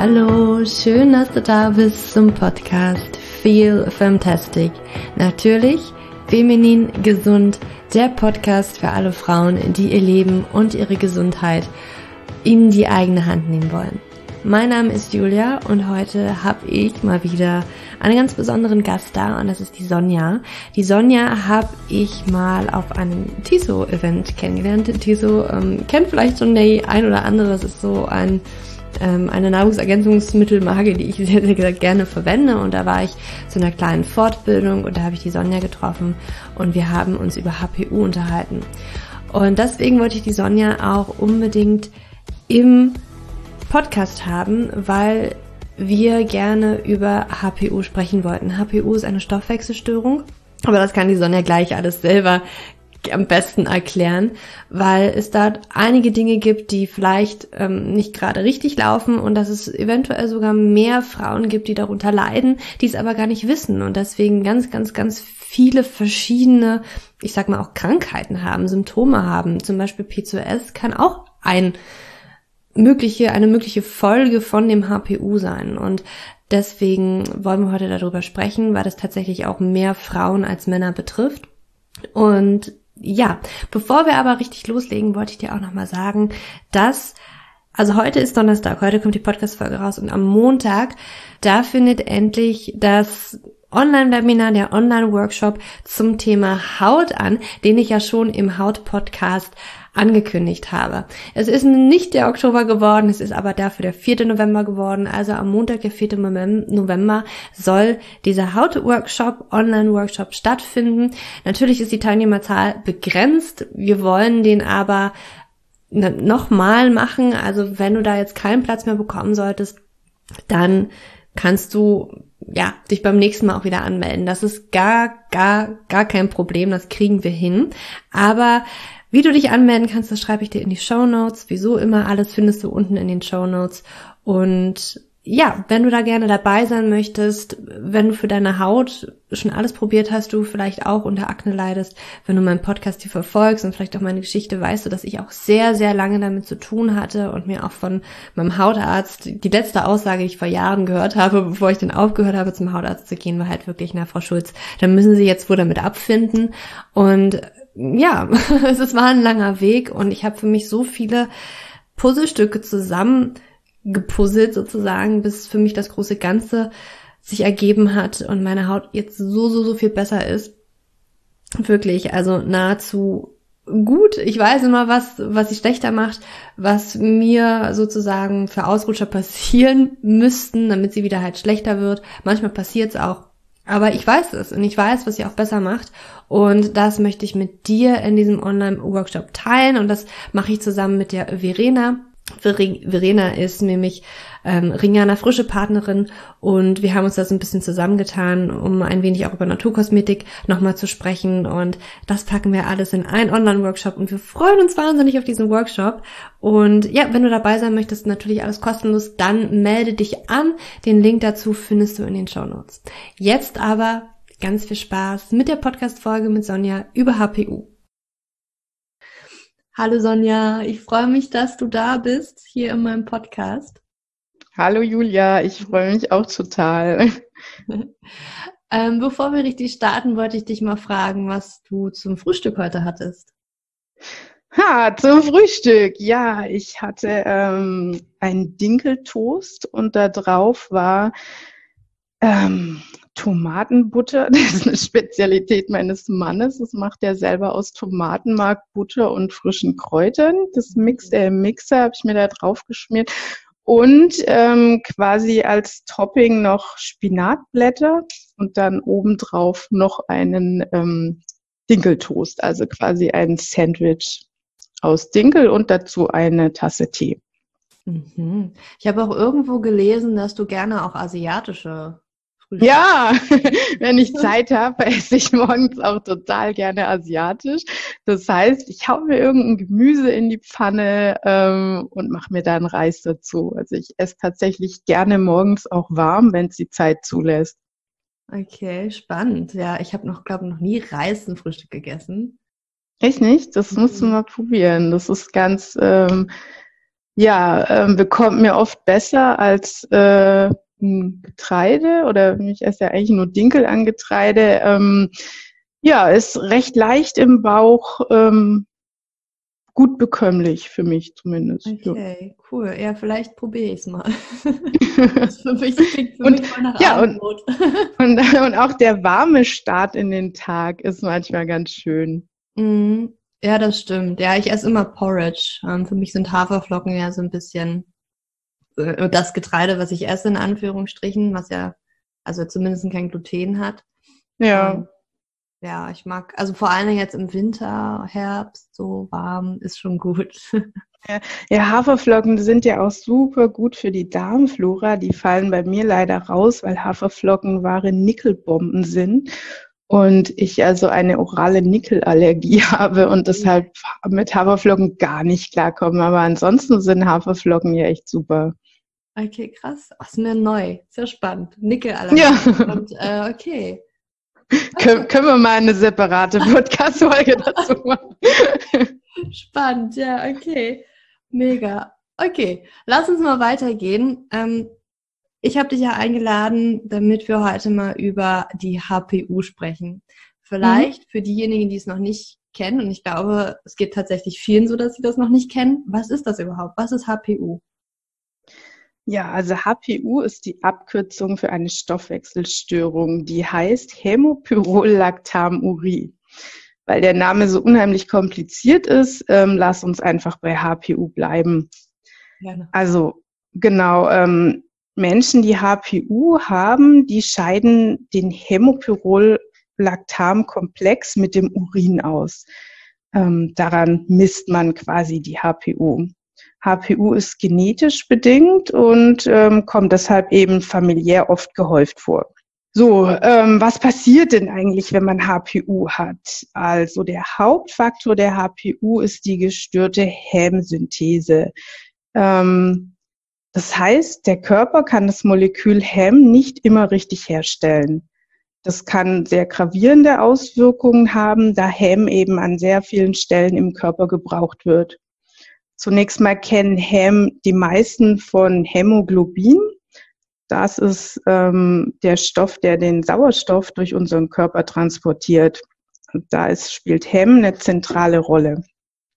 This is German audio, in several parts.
Hallo, schön, dass du da bist zum Podcast Feel Fantastic. Natürlich feminin gesund, der Podcast für alle Frauen, die ihr Leben und ihre Gesundheit in die eigene Hand nehmen wollen. Mein Name ist Julia und heute habe ich mal wieder einen ganz besonderen Gast da und das ist die Sonja. Die Sonja habe ich mal auf einem TISO-Event kennengelernt. TISO ähm, kennt vielleicht schon der ein oder andere, das ist so ein ähm, eine Nahrungsergänzungsmittelmarke, die ich sehr, sehr gerne verwende. Und da war ich zu einer kleinen Fortbildung und da habe ich die Sonja getroffen und wir haben uns über HPU unterhalten. Und deswegen wollte ich die Sonja auch unbedingt im Podcast haben, weil wir gerne über HPU sprechen wollten. HPU ist eine Stoffwechselstörung, aber das kann die Sonja gleich alles selber am besten erklären, weil es da einige Dinge gibt, die vielleicht ähm, nicht gerade richtig laufen und dass es eventuell sogar mehr Frauen gibt, die darunter leiden, die es aber gar nicht wissen und deswegen ganz, ganz, ganz viele verschiedene, ich sag mal auch Krankheiten haben, Symptome haben. Zum Beispiel PCOS kann auch ein mögliche, eine mögliche Folge von dem HPU sein und Deswegen wollen wir heute darüber sprechen, weil das tatsächlich auch mehr Frauen als Männer betrifft. Und ja, bevor wir aber richtig loslegen, wollte ich dir auch nochmal sagen, dass also heute ist Donnerstag, heute kommt die Podcast-Folge raus und am Montag, da findet endlich das Online-Webinar, der Online-Workshop zum Thema Haut an, den ich ja schon im Haut-Podcast angekündigt habe. Es ist nicht der Oktober geworden, es ist aber dafür der 4. November geworden. Also am Montag, der 4. November, soll dieser Haut-Workshop, Online-Workshop stattfinden. Natürlich ist die Teilnehmerzahl begrenzt. Wir wollen den aber nochmal machen. Also wenn du da jetzt keinen Platz mehr bekommen solltest, dann kannst du ja, dich beim nächsten Mal auch wieder anmelden. Das ist gar, gar, gar kein Problem. Das kriegen wir hin. Aber wie du dich anmelden kannst, das schreibe ich dir in die Show Notes. Wieso immer, alles findest du unten in den Show Notes. Und ja, wenn du da gerne dabei sein möchtest, wenn du für deine Haut schon alles probiert hast, du vielleicht auch unter Akne leidest, wenn du meinen Podcast hier verfolgst und vielleicht auch meine Geschichte, weißt du, dass ich auch sehr, sehr lange damit zu tun hatte und mir auch von meinem Hautarzt, die letzte Aussage, die ich vor Jahren gehört habe, bevor ich dann aufgehört habe, zum Hautarzt zu gehen, war halt wirklich, na, Frau Schulz, dann müssen Sie jetzt wohl damit abfinden und ja, es war ein langer Weg und ich habe für mich so viele Puzzlestücke zusammen gepuzzelt sozusagen, bis für mich das große Ganze sich ergeben hat und meine Haut jetzt so, so, so viel besser ist. Wirklich, also nahezu gut. Ich weiß immer, was, was sie schlechter macht, was mir sozusagen für Ausrutscher passieren müssten, damit sie wieder halt schlechter wird. Manchmal passiert es auch. Aber ich weiß es und ich weiß, was sie auch besser macht. Und das möchte ich mit dir in diesem Online-Workshop teilen. Und das mache ich zusammen mit der Verena. Verena ist nämlich ähm, Ringana frische Partnerin und wir haben uns da so ein bisschen zusammengetan, um ein wenig auch über Naturkosmetik nochmal zu sprechen und das packen wir alles in einen Online-Workshop und wir freuen uns wahnsinnig auf diesen Workshop und ja, wenn du dabei sein möchtest, natürlich alles kostenlos, dann melde dich an. Den Link dazu findest du in den Show Notes. Jetzt aber ganz viel Spaß mit der Podcast-Folge mit Sonja über HPU. Hallo Sonja, ich freue mich, dass du da bist hier in meinem Podcast. Hallo Julia, ich freue mich auch total. ähm, bevor wir richtig starten, wollte ich dich mal fragen, was du zum Frühstück heute hattest. Ha, zum Frühstück. Ja, ich hatte ähm, einen Dinkeltoast und da drauf war ähm, Tomatenbutter. Das ist eine Spezialität meines Mannes. Das macht er selber aus Tomatenmark, Butter und frischen Kräutern. Das mixt er im Mixer, habe ich mir da drauf geschmiert. Und ähm, quasi als Topping noch Spinatblätter und dann obendrauf noch einen ähm, Dinkeltoast, also quasi ein Sandwich aus Dinkel und dazu eine Tasse Tee. Mhm. Ich habe auch irgendwo gelesen, dass du gerne auch asiatische Frühstück. Ja, wenn ich Zeit habe, esse ich morgens auch total gerne asiatisch. Das heißt, ich hau mir irgendein Gemüse in die Pfanne ähm, und mache mir dann Reis dazu. Also ich esse tatsächlich gerne morgens auch warm, wenn es die Zeit zulässt. Okay, spannend. Ja, ich habe noch, glaube ich, noch nie Reis im Frühstück gegessen. Echt nicht? Das musst du mhm. mal probieren. Das ist ganz ähm, Ja, ähm, bekommt mir oft besser als äh, Getreide oder ich esse ja eigentlich nur Dinkel an Getreide. Ähm, ja, ist recht leicht im Bauch, ähm, gut bekömmlich für mich zumindest. Okay, ja. cool. Ja, vielleicht probiere ich es mal. das für mich klingt für und, mich mal nach ja, und, und, und, auch der warme Start in den Tag ist manchmal ganz schön. Mhm. Ja, das stimmt. Ja, ich esse immer Porridge. Ähm, für mich sind Haferflocken ja so ein bisschen äh, das Getreide, was ich esse, in Anführungsstrichen, was ja also zumindest kein Gluten hat. Ja. Ähm, ja, ich mag, also vor allem jetzt im Winter, Herbst, so warm, ist schon gut. Ja, ja, Haferflocken sind ja auch super gut für die Darmflora. Die fallen bei mir leider raus, weil Haferflocken wahre Nickelbomben sind und ich also eine orale Nickelallergie habe und deshalb mit Haferflocken gar nicht klarkomme. Aber ansonsten sind Haferflocken ja echt super. Okay, krass. Ach, ist mir neu. Sehr spannend. Nickelallergie. Ja. Und, äh, okay. Kön können wir mal eine separate Podcast-Folge dazu machen? Spannend, ja, okay. Mega. Okay, lass uns mal weitergehen. Ähm, ich habe dich ja eingeladen, damit wir heute mal über die HPU sprechen. Vielleicht mhm. für diejenigen, die es noch nicht kennen, und ich glaube, es geht tatsächlich vielen so, dass sie das noch nicht kennen. Was ist das überhaupt? Was ist HPU? Ja, also HPU ist die Abkürzung für eine Stoffwechselstörung, die heißt Hämopyrolactamurie. Weil der Name so unheimlich kompliziert ist, ähm, lass uns einfach bei HPU bleiben. Gerne. Also genau, ähm, Menschen, die HPU haben, die scheiden den Hämopyrolactamkomplex mit dem Urin aus. Ähm, daran misst man quasi die HPU. HPU ist genetisch bedingt und ähm, kommt deshalb eben familiär oft gehäuft vor. So, ähm, was passiert denn eigentlich, wenn man HPU hat? Also der Hauptfaktor der HPU ist die gestörte Hemmsynthese. Ähm, das heißt, der Körper kann das Molekül Hem nicht immer richtig herstellen. Das kann sehr gravierende Auswirkungen haben, da Hem eben an sehr vielen Stellen im Körper gebraucht wird. Zunächst mal kennen Hem die meisten von Hämoglobin. Das ist ähm, der Stoff, der den Sauerstoff durch unseren Körper transportiert. Und da ist, spielt Hem eine zentrale Rolle.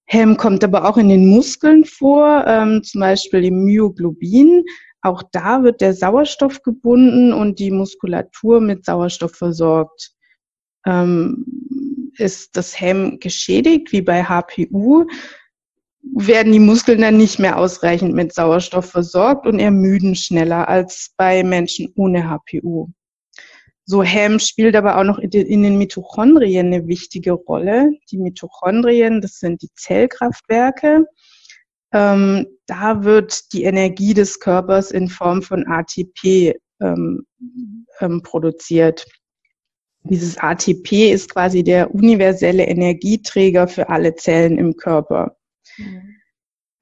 Hem kommt aber auch in den Muskeln vor, ähm, zum Beispiel im Myoglobin. Auch da wird der Sauerstoff gebunden und die Muskulatur mit Sauerstoff versorgt. Ähm, ist das Hem geschädigt, wie bei HPU, werden die Muskeln dann nicht mehr ausreichend mit Sauerstoff versorgt und ermüden schneller als bei Menschen ohne HPU. So Hem spielt aber auch noch in den Mitochondrien eine wichtige Rolle. Die Mitochondrien, das sind die Zellkraftwerke. Ähm, da wird die Energie des Körpers in Form von ATP ähm, ähm, produziert. Dieses ATP ist quasi der universelle Energieträger für alle Zellen im Körper. Mhm.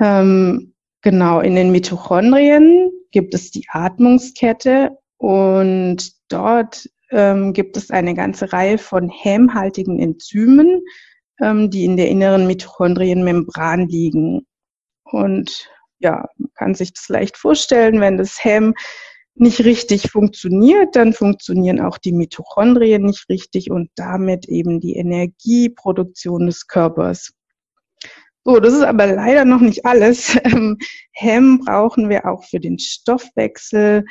Ähm, genau, in den Mitochondrien gibt es die Atmungskette und dort ähm, gibt es eine ganze Reihe von hämhaltigen Enzymen, ähm, die in der inneren Mitochondrienmembran liegen. Und ja, man kann sich das leicht vorstellen, wenn das Häm nicht richtig funktioniert, dann funktionieren auch die Mitochondrien nicht richtig und damit eben die Energieproduktion des Körpers. So, das ist aber leider noch nicht alles. Ähm, Hem brauchen wir auch für den Stoffwechsel,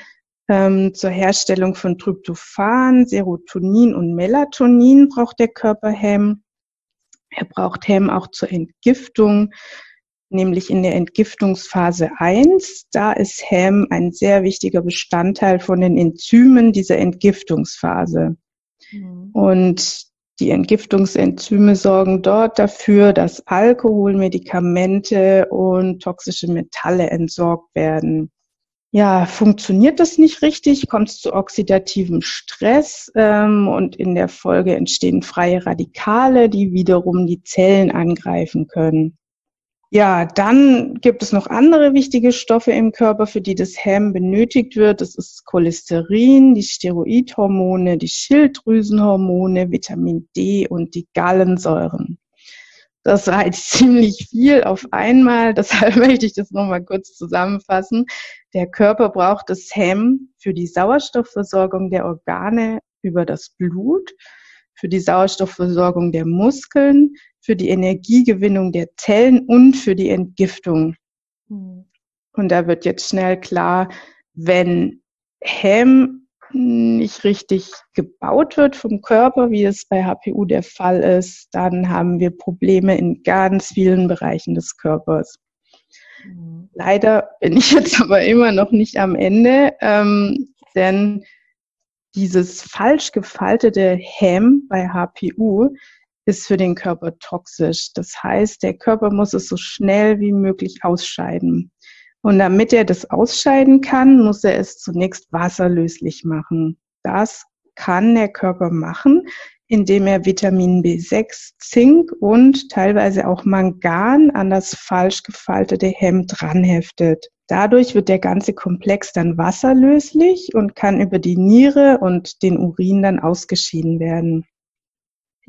ähm, zur Herstellung von Tryptophan, Serotonin und Melatonin braucht der Körper Hem. Er braucht Hem auch zur Entgiftung, nämlich in der Entgiftungsphase 1. Da ist Hem ein sehr wichtiger Bestandteil von den Enzymen dieser Entgiftungsphase. Mhm. Und die Entgiftungsenzyme sorgen dort dafür, dass Alkohol, Medikamente und toxische Metalle entsorgt werden. Ja, funktioniert das nicht richtig, kommt es zu oxidativem Stress ähm, und in der Folge entstehen freie Radikale, die wiederum die Zellen angreifen können. Ja, dann gibt es noch andere wichtige Stoffe im Körper, für die das Hem benötigt wird. Das ist Cholesterin, die Steroidhormone, die Schilddrüsenhormone, Vitamin D und die Gallensäuren. Das war ziemlich viel auf einmal. Deshalb möchte ich das nochmal kurz zusammenfassen. Der Körper braucht das Hem für die Sauerstoffversorgung der Organe über das Blut, für die Sauerstoffversorgung der Muskeln, für die Energiegewinnung der Zellen und für die Entgiftung. Mhm. Und da wird jetzt schnell klar, wenn Hem nicht richtig gebaut wird vom Körper, wie es bei HPU der Fall ist, dann haben wir Probleme in ganz vielen Bereichen des Körpers. Mhm. Leider bin ich jetzt aber immer noch nicht am Ende, ähm, denn dieses falsch gefaltete Hem bei HPU ist für den Körper toxisch. Das heißt, der Körper muss es so schnell wie möglich ausscheiden. Und damit er das ausscheiden kann, muss er es zunächst wasserlöslich machen. Das kann der Körper machen, indem er Vitamin B6, Zink und teilweise auch Mangan an das falsch gefaltete Hemd dranheftet. Dadurch wird der ganze Komplex dann wasserlöslich und kann über die Niere und den Urin dann ausgeschieden werden.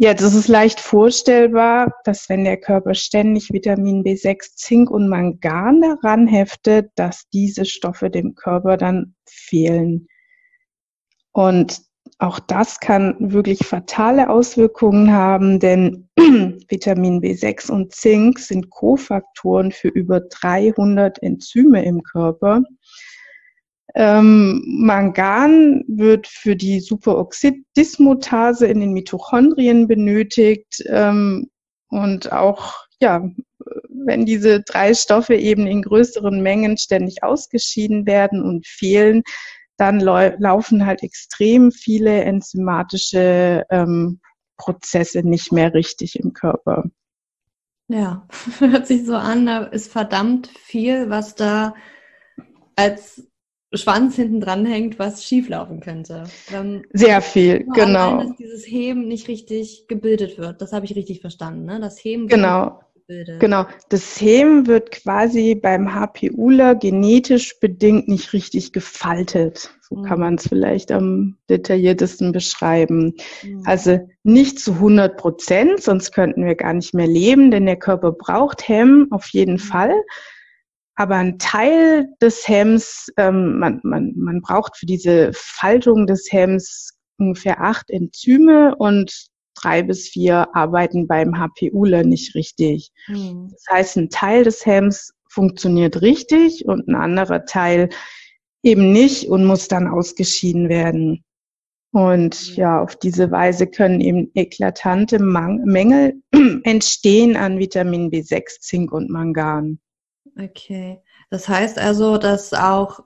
Ja, das ist leicht vorstellbar, dass wenn der Körper ständig Vitamin B6, Zink und Mangan daran heftet, dass diese Stoffe dem Körper dann fehlen. Und auch das kann wirklich fatale Auswirkungen haben, denn Vitamin B6 und Zink sind Kofaktoren für über 300 Enzyme im Körper. Ähm, Mangan wird für die Superoxidismutase in den Mitochondrien benötigt ähm, und auch ja, wenn diese drei Stoffe eben in größeren Mengen ständig ausgeschieden werden und fehlen, dann laufen halt extrem viele enzymatische ähm, Prozesse nicht mehr richtig im Körper. Ja, hört sich so an, da ist verdammt viel, was da als Schwanz hinten dran hängt, was schieflaufen könnte. Dann Sehr viel, genau. Allein, dass dieses Heben nicht richtig gebildet wird. Das habe ich richtig verstanden, ne? Das Heben genau. gebildet. Genau. Das Heben wird quasi beim HPUler genetisch bedingt nicht richtig gefaltet. So mhm. kann man es vielleicht am detailliertesten beschreiben. Mhm. Also nicht zu 100 Prozent, sonst könnten wir gar nicht mehr leben, denn der Körper braucht Hem auf jeden mhm. Fall. Aber ein Teil des Hems, ähm, man, man, man braucht für diese Faltung des Hems ungefähr acht Enzyme und drei bis vier arbeiten beim HPUler nicht richtig. Mhm. Das heißt, ein Teil des Hems funktioniert richtig und ein anderer Teil eben nicht und muss dann ausgeschieden werden. Und ja, auf diese Weise können eben eklatante Mängel entstehen an Vitamin B6, Zink und Mangan. Okay. Das heißt also, dass auch,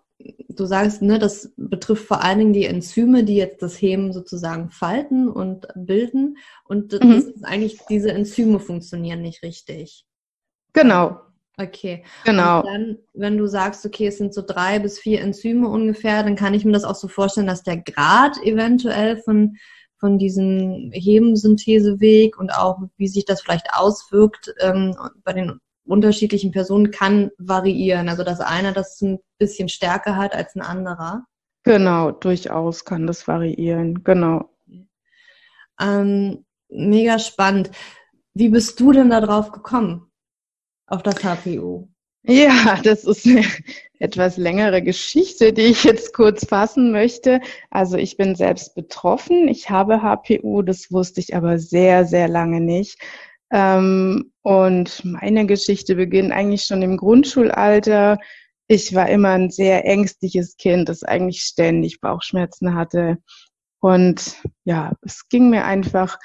du sagst, ne, das betrifft vor allen Dingen die Enzyme, die jetzt das Heben sozusagen falten und bilden. Und mhm. das ist eigentlich, diese Enzyme funktionieren nicht richtig. Genau. Okay. Genau. Und dann, wenn du sagst, okay, es sind so drei bis vier Enzyme ungefähr, dann kann ich mir das auch so vorstellen, dass der Grad eventuell von, von diesem Hebensyntheseweg und auch wie sich das vielleicht auswirkt ähm, bei den unterschiedlichen Personen kann variieren. Also dass einer das ein bisschen stärker hat als ein anderer. Genau, durchaus kann das variieren. Genau. Ähm, mega spannend. Wie bist du denn darauf gekommen? Auf das HPU? Ja, das ist eine etwas längere Geschichte, die ich jetzt kurz fassen möchte. Also ich bin selbst betroffen. Ich habe HPU, das wusste ich aber sehr, sehr lange nicht. Ähm, und meine Geschichte beginnt eigentlich schon im Grundschulalter. Ich war immer ein sehr ängstliches Kind, das eigentlich ständig Bauchschmerzen hatte. Und ja, es ging mir einfach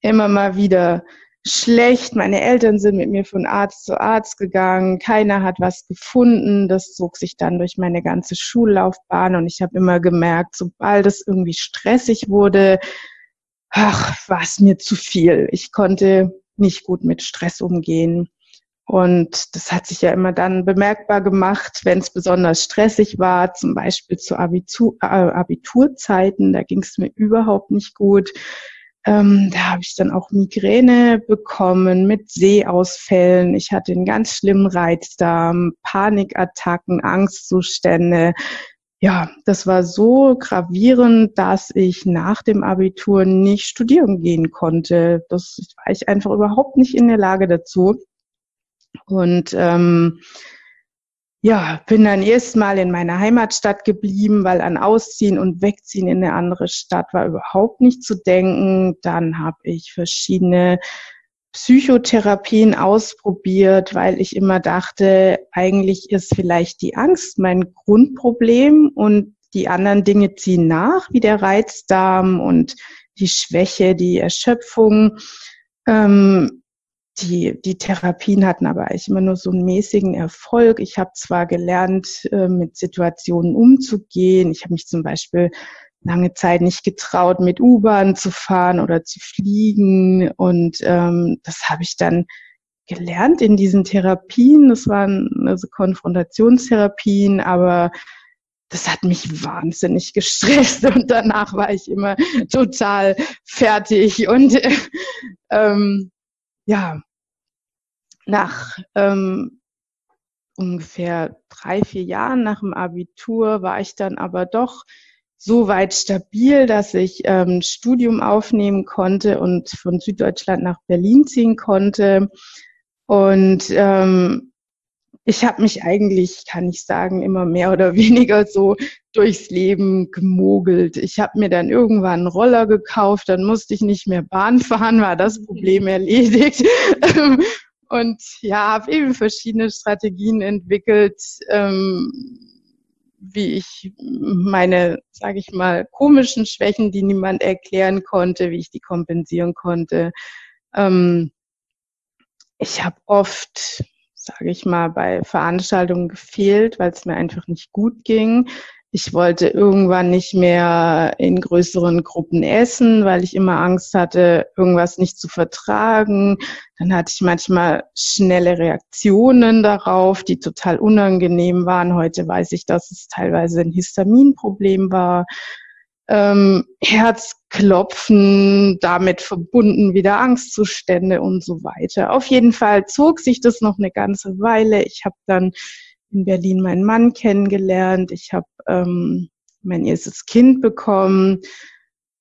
immer mal wieder schlecht. Meine Eltern sind mit mir von Arzt zu Arzt gegangen. Keiner hat was gefunden. Das zog sich dann durch meine ganze Schullaufbahn und ich habe immer gemerkt, sobald es irgendwie stressig wurde, ach, war es mir zu viel. Ich konnte nicht gut mit Stress umgehen. Und das hat sich ja immer dann bemerkbar gemacht, wenn es besonders stressig war, zum Beispiel zu äh, Abiturzeiten, da ging es mir überhaupt nicht gut. Ähm, da habe ich dann auch Migräne bekommen mit Sehausfällen. Ich hatte einen ganz schlimmen Reizdarm, Panikattacken, Angstzustände. Ja, das war so gravierend, dass ich nach dem Abitur nicht studieren gehen konnte. Das war ich einfach überhaupt nicht in der Lage dazu. Und ähm, ja, bin dann erstmal in meiner Heimatstadt geblieben, weil an Ausziehen und Wegziehen in eine andere Stadt war überhaupt nicht zu denken. Dann habe ich verschiedene Psychotherapien ausprobiert, weil ich immer dachte, eigentlich ist vielleicht die Angst mein Grundproblem und die anderen Dinge ziehen nach, wie der Reizdarm und die Schwäche, die Erschöpfung. Ähm, die, die Therapien hatten aber eigentlich immer nur so einen mäßigen Erfolg. Ich habe zwar gelernt, äh, mit Situationen umzugehen. Ich habe mich zum Beispiel lange Zeit nicht getraut, mit U-Bahn zu fahren oder zu fliegen. Und ähm, das habe ich dann gelernt in diesen Therapien. Das waren also Konfrontationstherapien, aber das hat mich wahnsinnig gestresst und danach war ich immer total fertig und äh, ähm, ja, nach ähm, ungefähr drei, vier Jahren nach dem Abitur war ich dann aber doch so weit stabil, dass ich ähm, Studium aufnehmen konnte und von Süddeutschland nach Berlin ziehen konnte. Und ähm, ich habe mich eigentlich, kann ich sagen, immer mehr oder weniger so durchs Leben gemogelt. Ich habe mir dann irgendwann einen Roller gekauft, dann musste ich nicht mehr Bahn fahren, war das Problem erledigt. Und ja, habe eben verschiedene Strategien entwickelt, ähm, wie ich meine, sage ich mal, komischen Schwächen, die niemand erklären konnte, wie ich die kompensieren konnte. Ähm, ich habe oft sage ich mal, bei Veranstaltungen gefehlt, weil es mir einfach nicht gut ging. Ich wollte irgendwann nicht mehr in größeren Gruppen essen, weil ich immer Angst hatte, irgendwas nicht zu vertragen. Dann hatte ich manchmal schnelle Reaktionen darauf, die total unangenehm waren. Heute weiß ich, dass es teilweise ein Histaminproblem war ähm, Herzklopfen, damit verbunden wieder Angstzustände und so weiter. Auf jeden Fall zog sich das noch eine ganze Weile. Ich habe dann in Berlin meinen Mann kennengelernt. Ich habe ähm, mein erstes Kind bekommen.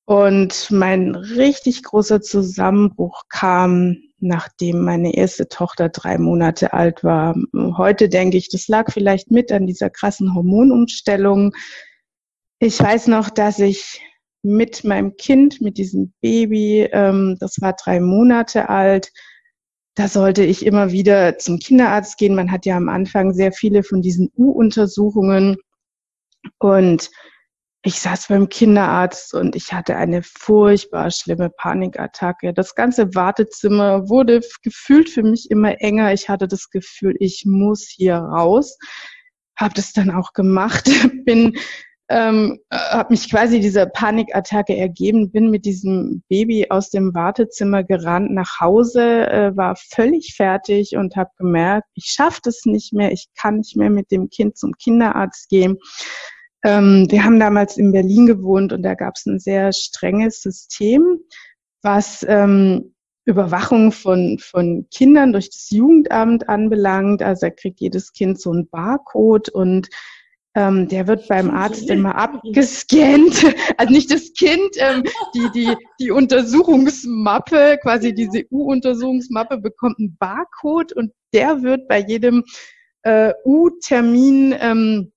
Und mein richtig großer Zusammenbruch kam, nachdem meine erste Tochter drei Monate alt war. Heute denke ich, das lag vielleicht mit an dieser krassen Hormonumstellung. Ich weiß noch, dass ich mit meinem Kind, mit diesem Baby, ähm, das war drei Monate alt, da sollte ich immer wieder zum Kinderarzt gehen. Man hat ja am Anfang sehr viele von diesen U-Untersuchungen. Und ich saß beim Kinderarzt und ich hatte eine furchtbar schlimme Panikattacke. Das ganze Wartezimmer wurde gefühlt für mich immer enger. Ich hatte das Gefühl, ich muss hier raus. Habe das dann auch gemacht, bin ähm, habe mich quasi dieser Panikattacke ergeben, bin mit diesem Baby aus dem Wartezimmer gerannt nach Hause, äh, war völlig fertig und habe gemerkt, ich schaffe das nicht mehr, ich kann nicht mehr mit dem Kind zum Kinderarzt gehen. Ähm, wir haben damals in Berlin gewohnt und da gab es ein sehr strenges System, was ähm, Überwachung von, von Kindern durch das Jugendamt anbelangt. Also da kriegt jedes Kind so ein Barcode und ähm, der wird beim Arzt immer abgescannt. Also nicht das Kind, ähm, die, die, die Untersuchungsmappe, quasi diese U-Untersuchungsmappe bekommt einen Barcode und der wird bei jedem äh, U-Termin ähm,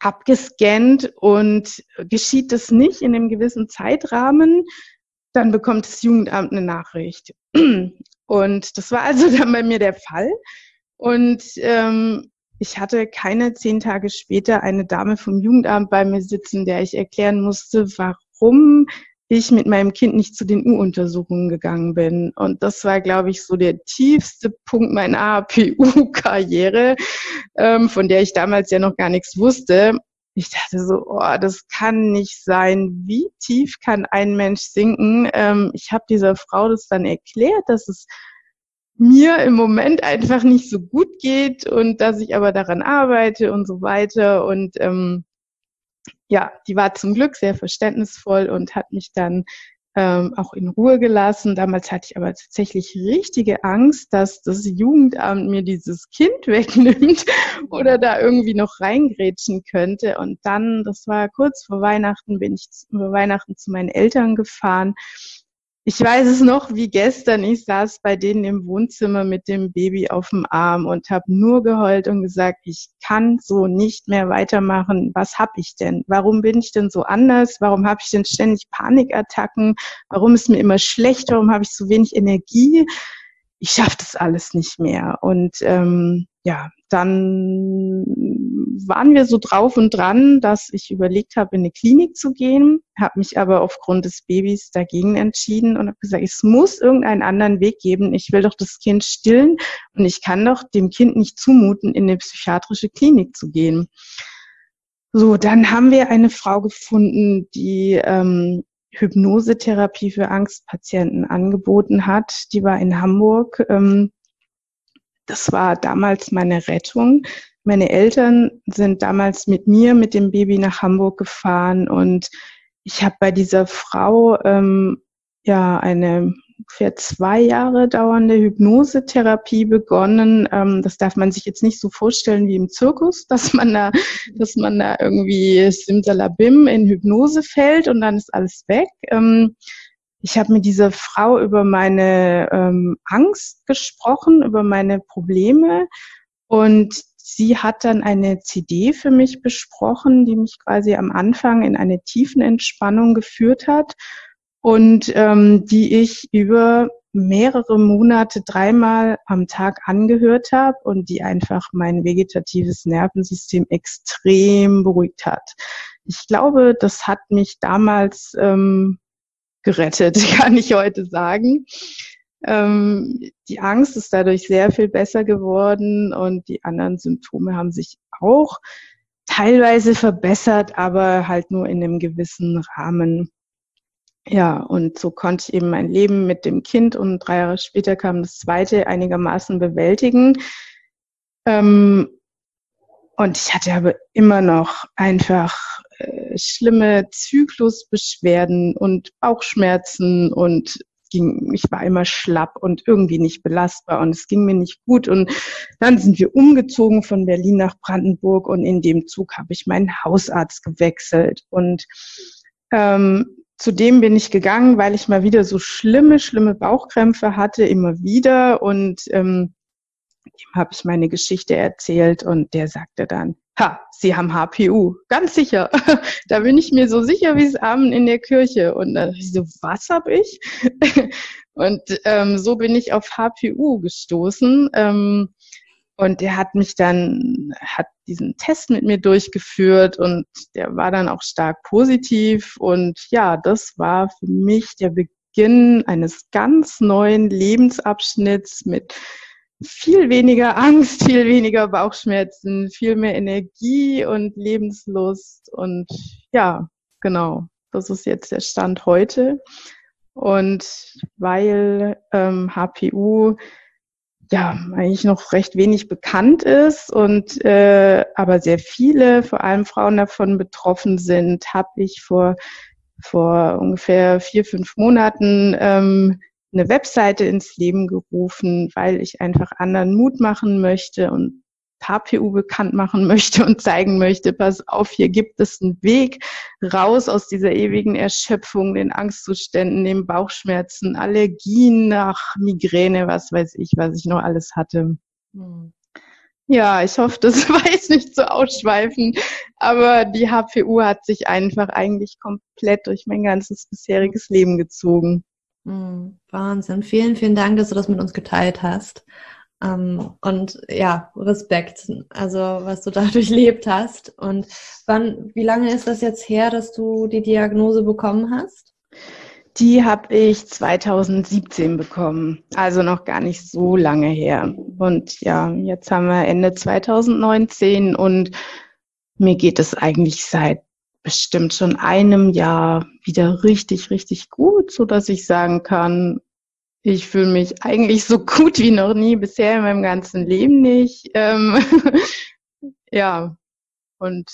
abgescannt und geschieht das nicht in einem gewissen Zeitrahmen, dann bekommt das Jugendamt eine Nachricht. Und das war also dann bei mir der Fall. Und ähm, ich hatte keine zehn Tage später eine Dame vom Jugendamt bei mir sitzen, der ich erklären musste, warum ich mit meinem Kind nicht zu den U-Untersuchungen gegangen bin. Und das war, glaube ich, so der tiefste Punkt meiner APU-Karriere, ähm, von der ich damals ja noch gar nichts wusste. Ich dachte so, oh, das kann nicht sein. Wie tief kann ein Mensch sinken? Ähm, ich habe dieser Frau das dann erklärt, dass es mir im Moment einfach nicht so gut geht und dass ich aber daran arbeite und so weiter. Und ähm, ja, die war zum Glück sehr verständnisvoll und hat mich dann ähm, auch in Ruhe gelassen. Damals hatte ich aber tatsächlich richtige Angst, dass das Jugendamt mir dieses Kind wegnimmt oder da irgendwie noch reingrätschen könnte. Und dann, das war kurz vor Weihnachten, bin ich über Weihnachten zu meinen Eltern gefahren ich weiß es noch wie gestern. Ich saß bei denen im Wohnzimmer mit dem Baby auf dem Arm und habe nur geheult und gesagt, ich kann so nicht mehr weitermachen. Was hab ich denn? Warum bin ich denn so anders? Warum habe ich denn ständig Panikattacken? Warum ist mir immer schlecht? Warum habe ich so wenig Energie? Ich schaffe das alles nicht mehr. Und ähm, ja, dann waren wir so drauf und dran, dass ich überlegt habe, in eine Klinik zu gehen, habe mich aber aufgrund des Babys dagegen entschieden und habe gesagt, es muss irgendeinen anderen Weg geben. Ich will doch das Kind stillen und ich kann doch dem Kind nicht zumuten, in eine psychiatrische Klinik zu gehen. So, dann haben wir eine Frau gefunden, die ähm, Hypnosetherapie für Angstpatienten angeboten hat. Die war in Hamburg. Ähm, das war damals meine Rettung. Meine Eltern sind damals mit mir, mit dem Baby nach Hamburg gefahren und ich habe bei dieser Frau ähm, ja eine ungefähr zwei Jahre dauernde Hypnosetherapie begonnen. Ähm, das darf man sich jetzt nicht so vorstellen wie im Zirkus, dass man da, dass man da irgendwie simsalabim in Hypnose fällt und dann ist alles weg. Ähm, ich habe mit dieser Frau über meine ähm, Angst gesprochen, über meine Probleme und sie hat dann eine CD für mich besprochen, die mich quasi am Anfang in eine tiefen Entspannung geführt hat und ähm, die ich über mehrere Monate dreimal am Tag angehört habe und die einfach mein vegetatives Nervensystem extrem beruhigt hat. Ich glaube, das hat mich damals ähm, gerettet, kann ich heute sagen. Ähm, die Angst ist dadurch sehr viel besser geworden und die anderen Symptome haben sich auch teilweise verbessert, aber halt nur in einem gewissen Rahmen. Ja, und so konnte ich eben mein Leben mit dem Kind und drei Jahre später kam das zweite einigermaßen bewältigen. Ähm, und ich hatte aber immer noch einfach äh, schlimme Zyklusbeschwerden und Bauchschmerzen und ging, ich war immer schlapp und irgendwie nicht belastbar und es ging mir nicht gut. Und dann sind wir umgezogen von Berlin nach Brandenburg und in dem Zug habe ich meinen Hausarzt gewechselt. Und ähm, zu dem bin ich gegangen, weil ich mal wieder so schlimme, schlimme Bauchkrämpfe hatte, immer wieder. Und ähm, dem habe ich meine Geschichte erzählt und der sagte dann, ha, Sie haben HPU. Ganz sicher. da bin ich mir so sicher wie es Abend in der Kirche. Und dann ich so, was habe ich? und ähm, so bin ich auf HPU gestoßen. Ähm, und der hat mich dann, hat diesen Test mit mir durchgeführt und der war dann auch stark positiv. Und ja, das war für mich der Beginn eines ganz neuen Lebensabschnitts mit viel weniger Angst, viel weniger Bauchschmerzen, viel mehr Energie und Lebenslust. Und ja, genau, das ist jetzt der Stand heute. Und weil ähm, HPU ja eigentlich noch recht wenig bekannt ist und äh, aber sehr viele, vor allem Frauen davon betroffen sind, habe ich vor vor ungefähr vier fünf Monaten ähm, eine Webseite ins Leben gerufen, weil ich einfach anderen Mut machen möchte und HPU bekannt machen möchte und zeigen möchte, pass auf, hier gibt es einen Weg raus aus dieser ewigen Erschöpfung, den Angstzuständen, den Bauchschmerzen, Allergien nach Migräne, was weiß ich, was ich noch alles hatte. Hm. Ja, ich hoffe, das war jetzt nicht so ausschweifend, aber die HPU hat sich einfach eigentlich komplett durch mein ganzes bisheriges Leben gezogen. Mhm. Wahnsinn. Vielen, vielen Dank, dass du das mit uns geteilt hast. Ähm, und ja, Respekt, also was du da durchlebt hast. Und wann, wie lange ist das jetzt her, dass du die Diagnose bekommen hast? Die habe ich 2017 bekommen, also noch gar nicht so lange her. Und ja, jetzt haben wir Ende 2019 und mir geht es eigentlich seit bestimmt schon einem Jahr wieder richtig, richtig gut, so dass ich sagen kann, ich fühle mich eigentlich so gut wie noch nie bisher in meinem ganzen Leben nicht. Ähm, ja, und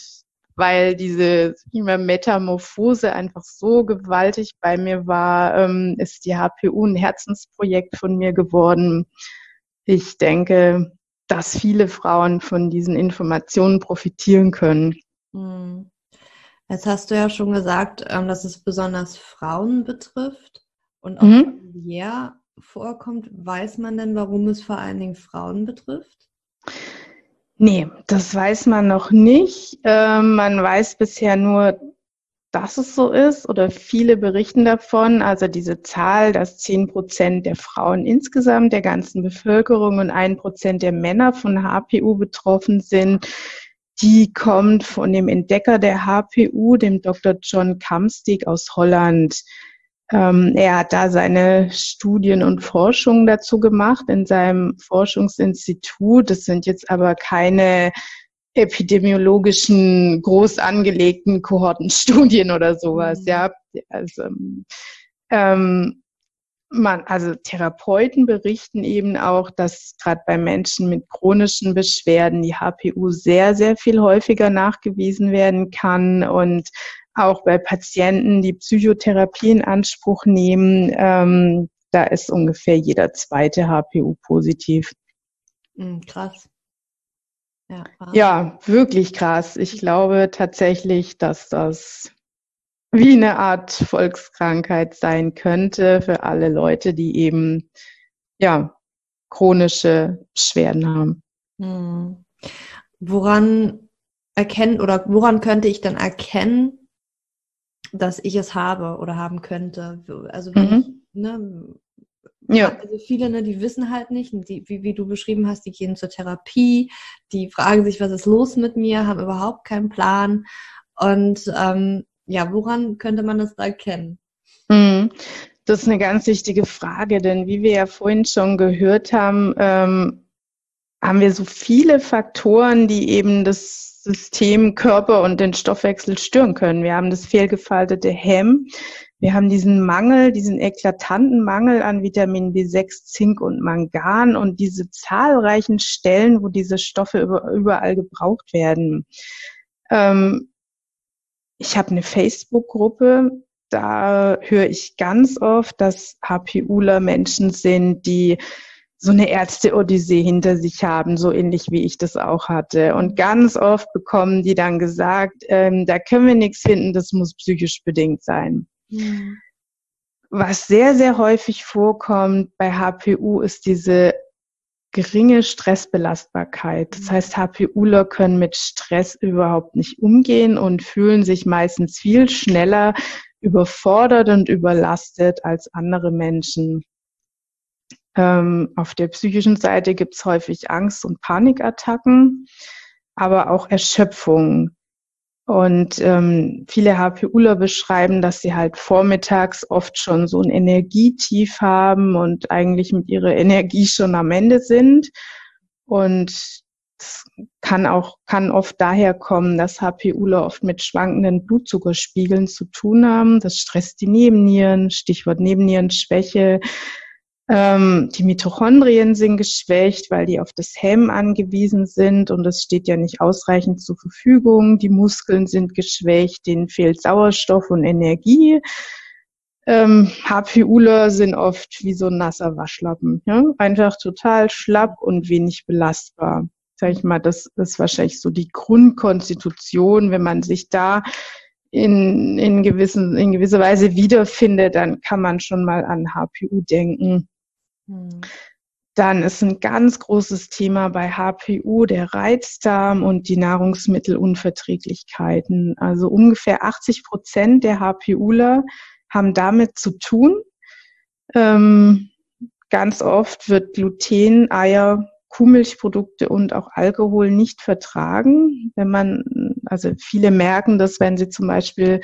weil diese Metamorphose einfach so gewaltig bei mir war, ähm, ist die HPU ein Herzensprojekt von mir geworden. Ich denke, dass viele Frauen von diesen Informationen profitieren können. Hm. Jetzt hast du ja schon gesagt, ähm, dass es besonders Frauen betrifft und auch mhm. familiär vorkommt. Weiß man denn, warum es vor allen Dingen Frauen betrifft? Nee, das weiß man noch nicht. Ähm, man weiß bisher nur, dass es so ist oder viele berichten davon. Also diese Zahl, dass zehn Prozent der Frauen insgesamt der ganzen Bevölkerung und ein Prozent der Männer von HPU betroffen sind, die kommt von dem Entdecker der HPU, dem Dr. John Kamstig aus Holland. Ähm, er hat da seine Studien und Forschungen dazu gemacht in seinem Forschungsinstitut. Das sind jetzt aber keine epidemiologischen, groß angelegten Kohortenstudien oder sowas. Mhm. Ja, also, ähm, man, also Therapeuten berichten eben auch, dass gerade bei Menschen mit chronischen Beschwerden die HPU sehr, sehr viel häufiger nachgewiesen werden kann und auch bei Patienten, die Psychotherapie in Anspruch nehmen, ähm, da ist ungefähr jeder zweite HPU positiv. Mhm, krass. Ja, ja, wirklich krass. Ich glaube tatsächlich, dass das wie eine Art Volkskrankheit sein könnte für alle Leute, die eben ja chronische Beschwerden haben. Hm. Woran erkennen oder woran könnte ich dann erkennen, dass ich es habe oder haben könnte? Also mhm. ich, ne, ja. Also viele, ne, die wissen halt nicht, die, wie, wie du beschrieben hast, die gehen zur Therapie, die fragen sich, was ist los mit mir, haben überhaupt keinen Plan. Und ähm, ja, woran könnte man das da erkennen? Mhm. Das ist eine ganz wichtige Frage, denn wie wir ja vorhin schon gehört haben, ähm, haben wir so viele Faktoren, die eben das System, Körper und den Stoffwechsel stören können. Wir haben das fehlgefaltete Hemm, wir haben diesen Mangel, diesen eklatanten Mangel an Vitamin B6, Zink und Mangan und diese zahlreichen Stellen, wo diese Stoffe überall gebraucht werden. Ähm, ich habe eine Facebook-Gruppe, da höre ich ganz oft, dass HPUler Menschen sind, die so eine Ärzte-Odyssee hinter sich haben, so ähnlich wie ich das auch hatte. Und ganz oft bekommen die dann gesagt, ähm, da können wir nichts finden, das muss psychisch bedingt sein. Mhm. Was sehr, sehr häufig vorkommt bei HPU ist diese geringe Stressbelastbarkeit. Das heißt, HPUler können mit Stress überhaupt nicht umgehen und fühlen sich meistens viel schneller überfordert und überlastet als andere Menschen. Ähm, auf der psychischen Seite gibt es häufig Angst- und Panikattacken, aber auch Erschöpfung. Und ähm, viele HPUler beschreiben, dass sie halt vormittags oft schon so ein Energietief haben und eigentlich mit ihrer Energie schon am Ende sind. Und es kann auch, kann oft daher kommen, dass HPUler oft mit schwankenden Blutzuckerspiegeln zu tun haben. Das stresst die Nebennieren, Stichwort Nebennierenschwäche. Ähm, die Mitochondrien sind geschwächt, weil die auf das Hemm angewiesen sind und es steht ja nicht ausreichend zur Verfügung. Die Muskeln sind geschwächt, denen fehlt Sauerstoff und Energie. Ähm, HPUler sind oft wie so ein nasser Waschlappen. Ja? Einfach total schlapp und wenig belastbar. Sag ich mal, das ist wahrscheinlich so die Grundkonstitution. Wenn man sich da in, in, gewissen, in gewisser Weise wiederfindet, dann kann man schon mal an HPU denken. Hm. Dann ist ein ganz großes Thema bei HPU der Reizdarm und die Nahrungsmittelunverträglichkeiten. Also ungefähr 80 Prozent der HPUler haben damit zu tun. Ähm, ganz oft wird Gluten, Eier, Kuhmilchprodukte und auch Alkohol nicht vertragen. Wenn man, also viele merken das, wenn sie zum Beispiel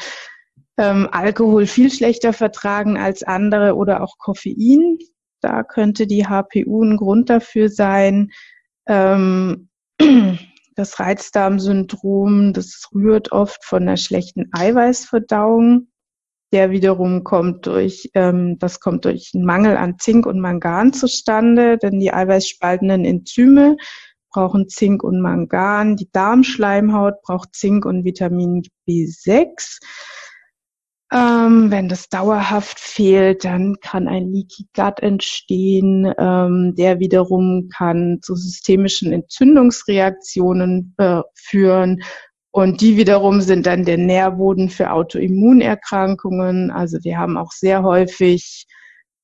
ähm, Alkohol viel schlechter vertragen als andere oder auch Koffein. Da könnte die HPU ein Grund dafür sein. Ähm, das Reizdarmsyndrom, das rührt oft von einer schlechten Eiweißverdauung. Der wiederum kommt durch, ähm, das kommt durch einen Mangel an Zink und Mangan zustande, denn die eiweißspaltenden Enzyme brauchen Zink und Mangan. Die Darmschleimhaut braucht Zink und Vitamin B6. Ähm, wenn das dauerhaft fehlt, dann kann ein Leaky Gut entstehen. Ähm, der wiederum kann zu systemischen Entzündungsreaktionen äh, führen. Und die wiederum sind dann der Nährboden für Autoimmunerkrankungen. Also wir haben auch sehr häufig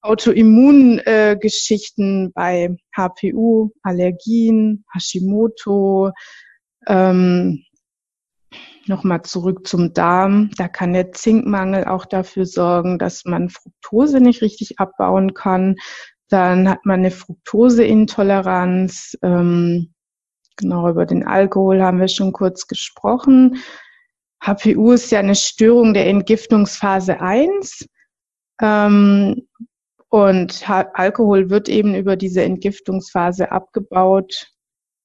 Autoimmungeschichten äh, bei HPU, Allergien, Hashimoto. Ähm, Nochmal zurück zum Darm. Da kann der Zinkmangel auch dafür sorgen, dass man Fructose nicht richtig abbauen kann. Dann hat man eine Fructoseintoleranz. Ähm, genau, über den Alkohol haben wir schon kurz gesprochen. HPU ist ja eine Störung der Entgiftungsphase 1. Ähm, und Alkohol wird eben über diese Entgiftungsphase abgebaut.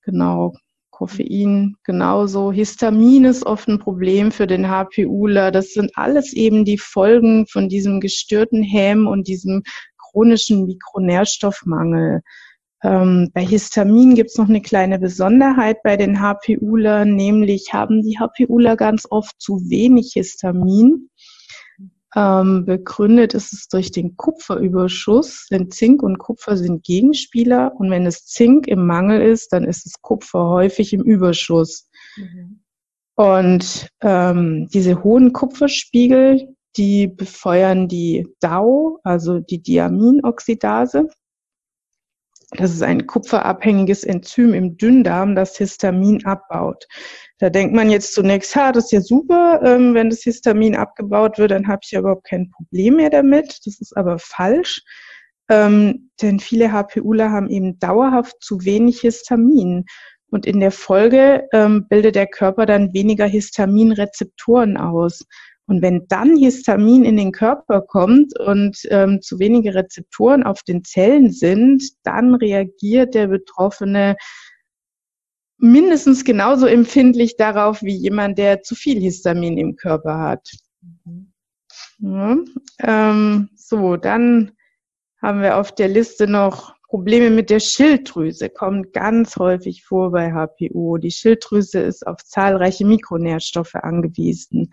Genau, Koffein genauso. Histamin ist oft ein Problem für den HPUler. Das sind alles eben die Folgen von diesem gestörten Häm und diesem chronischen Mikronährstoffmangel. Ähm, bei Histamin gibt es noch eine kleine Besonderheit bei den HPUler, nämlich haben die HPUler ganz oft zu wenig Histamin. Ähm, begründet ist es durch den Kupferüberschuss, denn Zink und Kupfer sind Gegenspieler und wenn es Zink im Mangel ist, dann ist es Kupfer häufig im Überschuss. Mhm. Und ähm, diese hohen Kupferspiegel, die befeuern die DAO, also die Diaminoxidase. Das ist ein kupferabhängiges Enzym im Dünndarm, das Histamin abbaut. Da denkt man jetzt zunächst, ha, das ist ja super, ähm, wenn das Histamin abgebaut wird, dann habe ich ja überhaupt kein Problem mehr damit. Das ist aber falsch, ähm, denn viele HPUler haben eben dauerhaft zu wenig Histamin. Und in der Folge ähm, bildet der Körper dann weniger Histaminrezeptoren aus. Und wenn dann Histamin in den Körper kommt und ähm, zu wenige Rezeptoren auf den Zellen sind, dann reagiert der Betroffene mindestens genauso empfindlich darauf wie jemand, der zu viel Histamin im Körper hat. Mhm. Ja, ähm, so, dann haben wir auf der Liste noch Probleme mit der Schilddrüse, kommt ganz häufig vor bei HPO. Die Schilddrüse ist auf zahlreiche Mikronährstoffe angewiesen.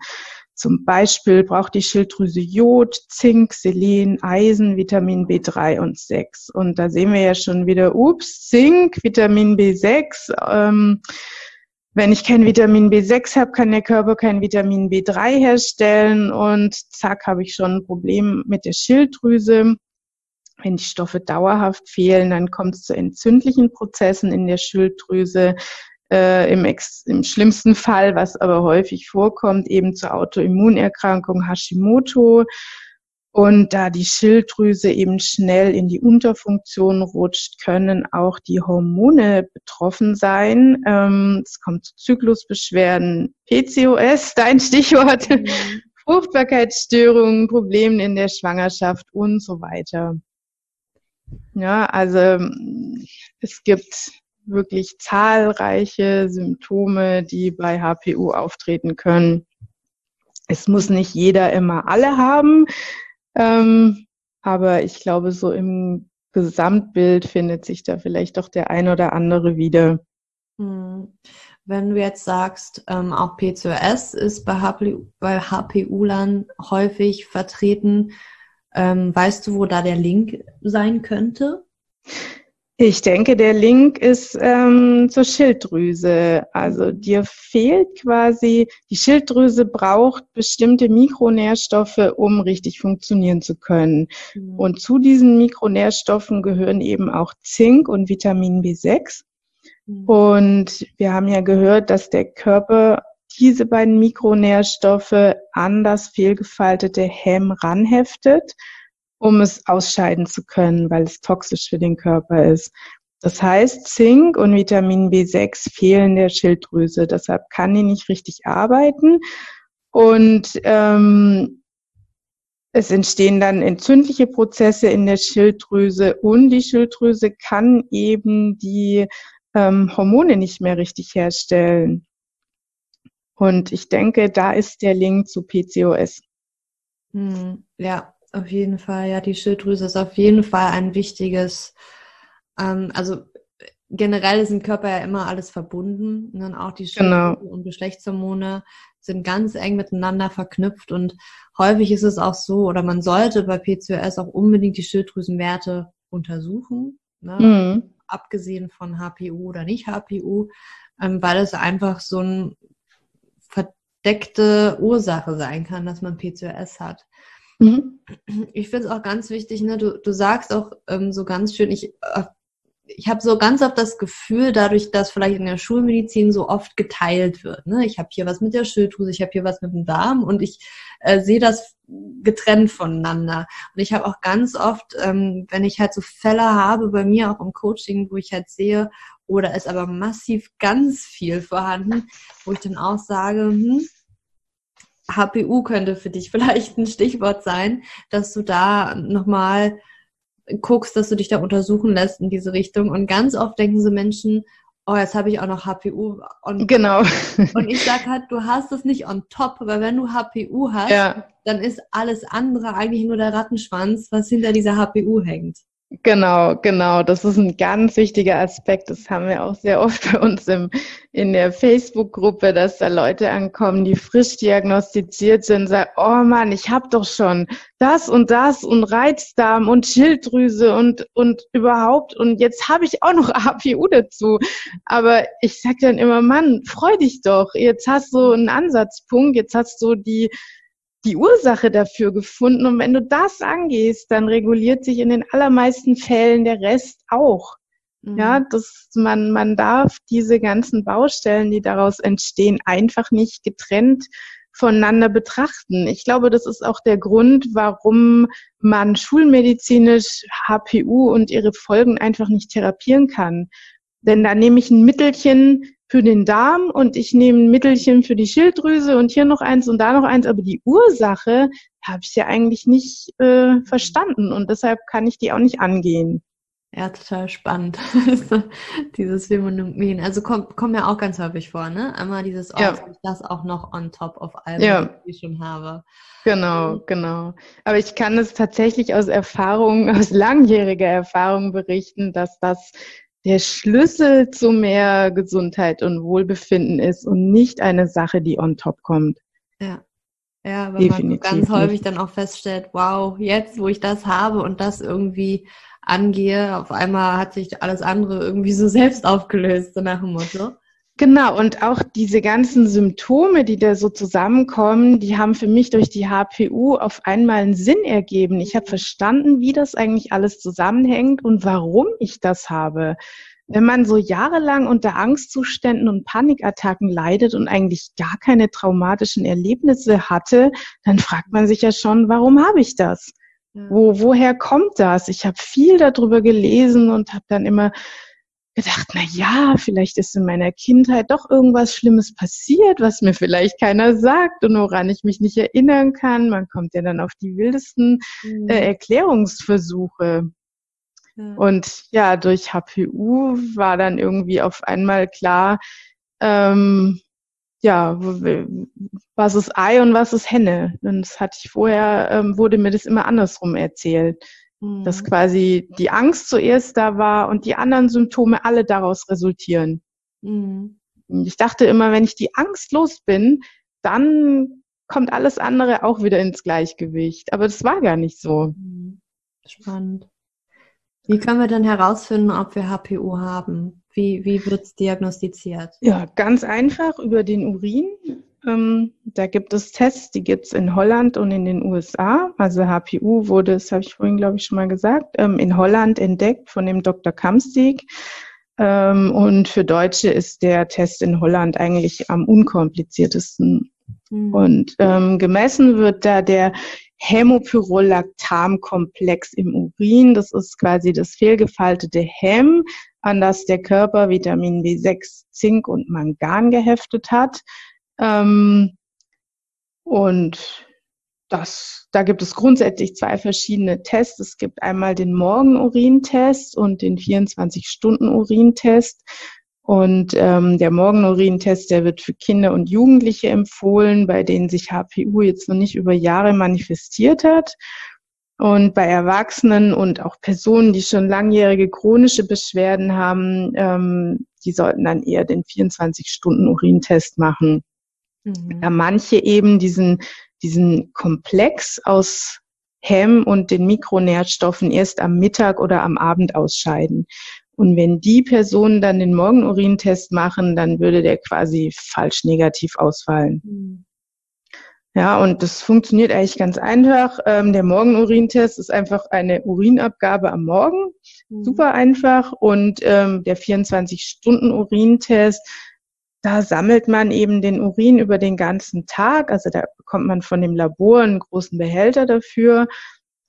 Zum Beispiel braucht die Schilddrüse Jod, Zink, Selen, Eisen, Vitamin B3 und 6. Und da sehen wir ja schon wieder, ups, Zink, Vitamin B6. Ähm, wenn ich kein Vitamin B6 habe, kann der Körper kein Vitamin B3 herstellen und zack, habe ich schon ein Problem mit der Schilddrüse. Wenn die Stoffe dauerhaft fehlen, dann kommt es zu entzündlichen Prozessen in der Schilddrüse äh, im, Ex im schlimmsten Fall, was aber häufig vorkommt, eben zur Autoimmunerkrankung Hashimoto. Und da die Schilddrüse eben schnell in die Unterfunktion rutscht, können auch die Hormone betroffen sein. Ähm, es kommt zu Zyklusbeschwerden, PCOS, dein Stichwort, mhm. Fruchtbarkeitsstörungen, Problemen in der Schwangerschaft und so weiter. Ja, also es gibt wirklich zahlreiche Symptome, die bei HPU auftreten können. Es muss nicht jeder immer alle haben, ähm, aber ich glaube, so im Gesamtbild findet sich da vielleicht doch der ein oder andere wieder. Hm. Wenn du jetzt sagst, ähm, auch PCOS ist bei, HPU, bei HPU-Lern häufig vertreten, ähm, weißt du, wo da der Link sein könnte? Ich denke, der Link ist ähm, zur Schilddrüse. Also dir fehlt quasi, die Schilddrüse braucht bestimmte Mikronährstoffe, um richtig funktionieren zu können. Mhm. Und zu diesen Mikronährstoffen gehören eben auch Zink und Vitamin B6. Mhm. Und wir haben ja gehört, dass der Körper diese beiden Mikronährstoffe an das fehlgefaltete Hem ranheftet um es ausscheiden zu können, weil es toxisch für den Körper ist. Das heißt, Zink und Vitamin B6 fehlen der Schilddrüse, deshalb kann die nicht richtig arbeiten und ähm, es entstehen dann entzündliche Prozesse in der Schilddrüse und die Schilddrüse kann eben die ähm, Hormone nicht mehr richtig herstellen. Und ich denke, da ist der Link zu PCOS. Hm, ja, auf jeden Fall, ja, die Schilddrüse ist auf jeden Fall ein wichtiges, ähm, also generell ist im Körper ja immer alles verbunden. Und dann auch die Schilddrüse genau. und Geschlechtshormone sind ganz eng miteinander verknüpft und häufig ist es auch so, oder man sollte bei PCOS auch unbedingt die Schilddrüsenwerte untersuchen, ne? mhm. abgesehen von HPU oder nicht HPU, ähm, weil es einfach so eine verdeckte Ursache sein kann, dass man PCOS hat. Mhm. Ich finde es auch ganz wichtig, ne? du, du sagst auch ähm, so ganz schön, ich äh, ich habe so ganz oft das Gefühl, dadurch, dass vielleicht in der Schulmedizin so oft geteilt wird. Ne? Ich habe hier was mit der Schilddrüse, ich habe hier was mit dem Darm und ich äh, sehe das getrennt voneinander. Und ich habe auch ganz oft, ähm, wenn ich halt so Fälle habe bei mir auch im Coaching, wo ich halt sehe, oder ist aber massiv ganz viel vorhanden, wo ich dann auch sage, hm, HPU könnte für dich vielleicht ein Stichwort sein, dass du da nochmal guckst, dass du dich da untersuchen lässt in diese Richtung. Und ganz oft denken so Menschen, oh, jetzt habe ich auch noch HPU on Genau. Und ich sage halt, du hast es nicht on top, weil wenn du HPU hast, ja. dann ist alles andere eigentlich nur der Rattenschwanz, was hinter dieser HPU hängt. Genau, genau. Das ist ein ganz wichtiger Aspekt. Das haben wir auch sehr oft bei uns im, in der Facebook-Gruppe, dass da Leute ankommen, die frisch diagnostiziert sind, sagen, oh Mann, ich habe doch schon das und das und Reizdarm und Schilddrüse und, und überhaupt und jetzt habe ich auch noch APU dazu. Aber ich sage dann immer, Mann, freu dich doch. Jetzt hast du einen Ansatzpunkt, jetzt hast du die die Ursache dafür gefunden. Und wenn du das angehst, dann reguliert sich in den allermeisten Fällen der Rest auch. Mhm. Ja, dass man, man darf diese ganzen Baustellen, die daraus entstehen, einfach nicht getrennt voneinander betrachten. Ich glaube, das ist auch der Grund, warum man schulmedizinisch HPU und ihre Folgen einfach nicht therapieren kann. Denn da nehme ich ein Mittelchen, für den Darm und ich nehme ein Mittelchen für die Schilddrüse und hier noch eins und da noch eins, aber die Ursache habe ich ja eigentlich nicht äh, verstanden und deshalb kann ich die auch nicht angehen. Ja, total spannend. dieses Phänomen. Also kommt, kommt mir auch ganz häufig vor, ne? Einmal dieses, oh, ja. ich das auch noch on top of allem, ja. was ich schon habe. Genau, genau. Aber ich kann es tatsächlich aus Erfahrung, aus langjähriger Erfahrung berichten, dass das der Schlüssel zu mehr Gesundheit und Wohlbefinden ist und nicht eine Sache, die on top kommt. Ja. Ja, weil Definitiv man ganz häufig dann auch feststellt, wow, jetzt, wo ich das habe und das irgendwie angehe, auf einmal hat sich alles andere irgendwie so selbst aufgelöst, so nach dem Motto. Genau, und auch diese ganzen Symptome, die da so zusammenkommen, die haben für mich durch die HPU auf einmal einen Sinn ergeben. Ich habe verstanden, wie das eigentlich alles zusammenhängt und warum ich das habe. Wenn man so jahrelang unter Angstzuständen und Panikattacken leidet und eigentlich gar keine traumatischen Erlebnisse hatte, dann fragt man sich ja schon, warum habe ich das? Wo, woher kommt das? Ich habe viel darüber gelesen und habe dann immer gedacht, na ja, vielleicht ist in meiner Kindheit doch irgendwas Schlimmes passiert, was mir vielleicht keiner sagt und woran ich mich nicht erinnern kann. Man kommt ja dann auf die wildesten mhm. äh, Erklärungsversuche. Ja. Und ja, durch HPU war dann irgendwie auf einmal klar, ähm, ja, was ist Ei und was ist Henne? Und das hatte ich vorher, ähm, wurde mir das immer andersrum erzählt. Dass mhm. quasi die Angst zuerst da war und die anderen Symptome alle daraus resultieren. Mhm. Ich dachte immer, wenn ich die Angst los bin, dann kommt alles andere auch wieder ins Gleichgewicht. Aber das war gar nicht so. Mhm. Spannend. Wie können wir denn herausfinden, ob wir HPU haben? Wie, wie wird es diagnostiziert? Ja, ganz einfach über den Urin. Ähm, da gibt es Tests, die gibt es in Holland und in den USA. Also HPU wurde, das habe ich vorhin, glaube ich, schon mal gesagt, ähm, in Holland entdeckt von dem Dr. Kamstig. Ähm, und für Deutsche ist der Test in Holland eigentlich am unkompliziertesten. Mhm. Und ähm, gemessen wird da der Hämopyrolactam-Komplex im Urin. Das ist quasi das fehlgefaltete Häm, an das der Körper Vitamin B6, Zink und Mangan geheftet hat. Ähm, und das, da gibt es grundsätzlich zwei verschiedene Tests. Es gibt einmal den Morgenurintest und den 24-Stunden-Urintest. Und ähm, der Morgenurintest, der wird für Kinder und Jugendliche empfohlen, bei denen sich HPU jetzt noch nicht über Jahre manifestiert hat. Und bei Erwachsenen und auch Personen, die schon langjährige chronische Beschwerden haben, ähm, die sollten dann eher den 24-Stunden-Urintest machen. Mhm. Da manche eben diesen, diesen Komplex aus Hemm und den Mikronährstoffen erst am Mittag oder am Abend ausscheiden. Und wenn die Personen dann den Morgenurintest machen, dann würde der quasi falsch negativ ausfallen. Mhm. Ja, und das funktioniert eigentlich ganz einfach. Ähm, der Morgenurintest ist einfach eine Urinabgabe am Morgen. Mhm. Super einfach. Und ähm, der 24-Stunden-Urintest, da sammelt man eben den Urin über den ganzen Tag. Also da bekommt man von dem Labor einen großen Behälter dafür.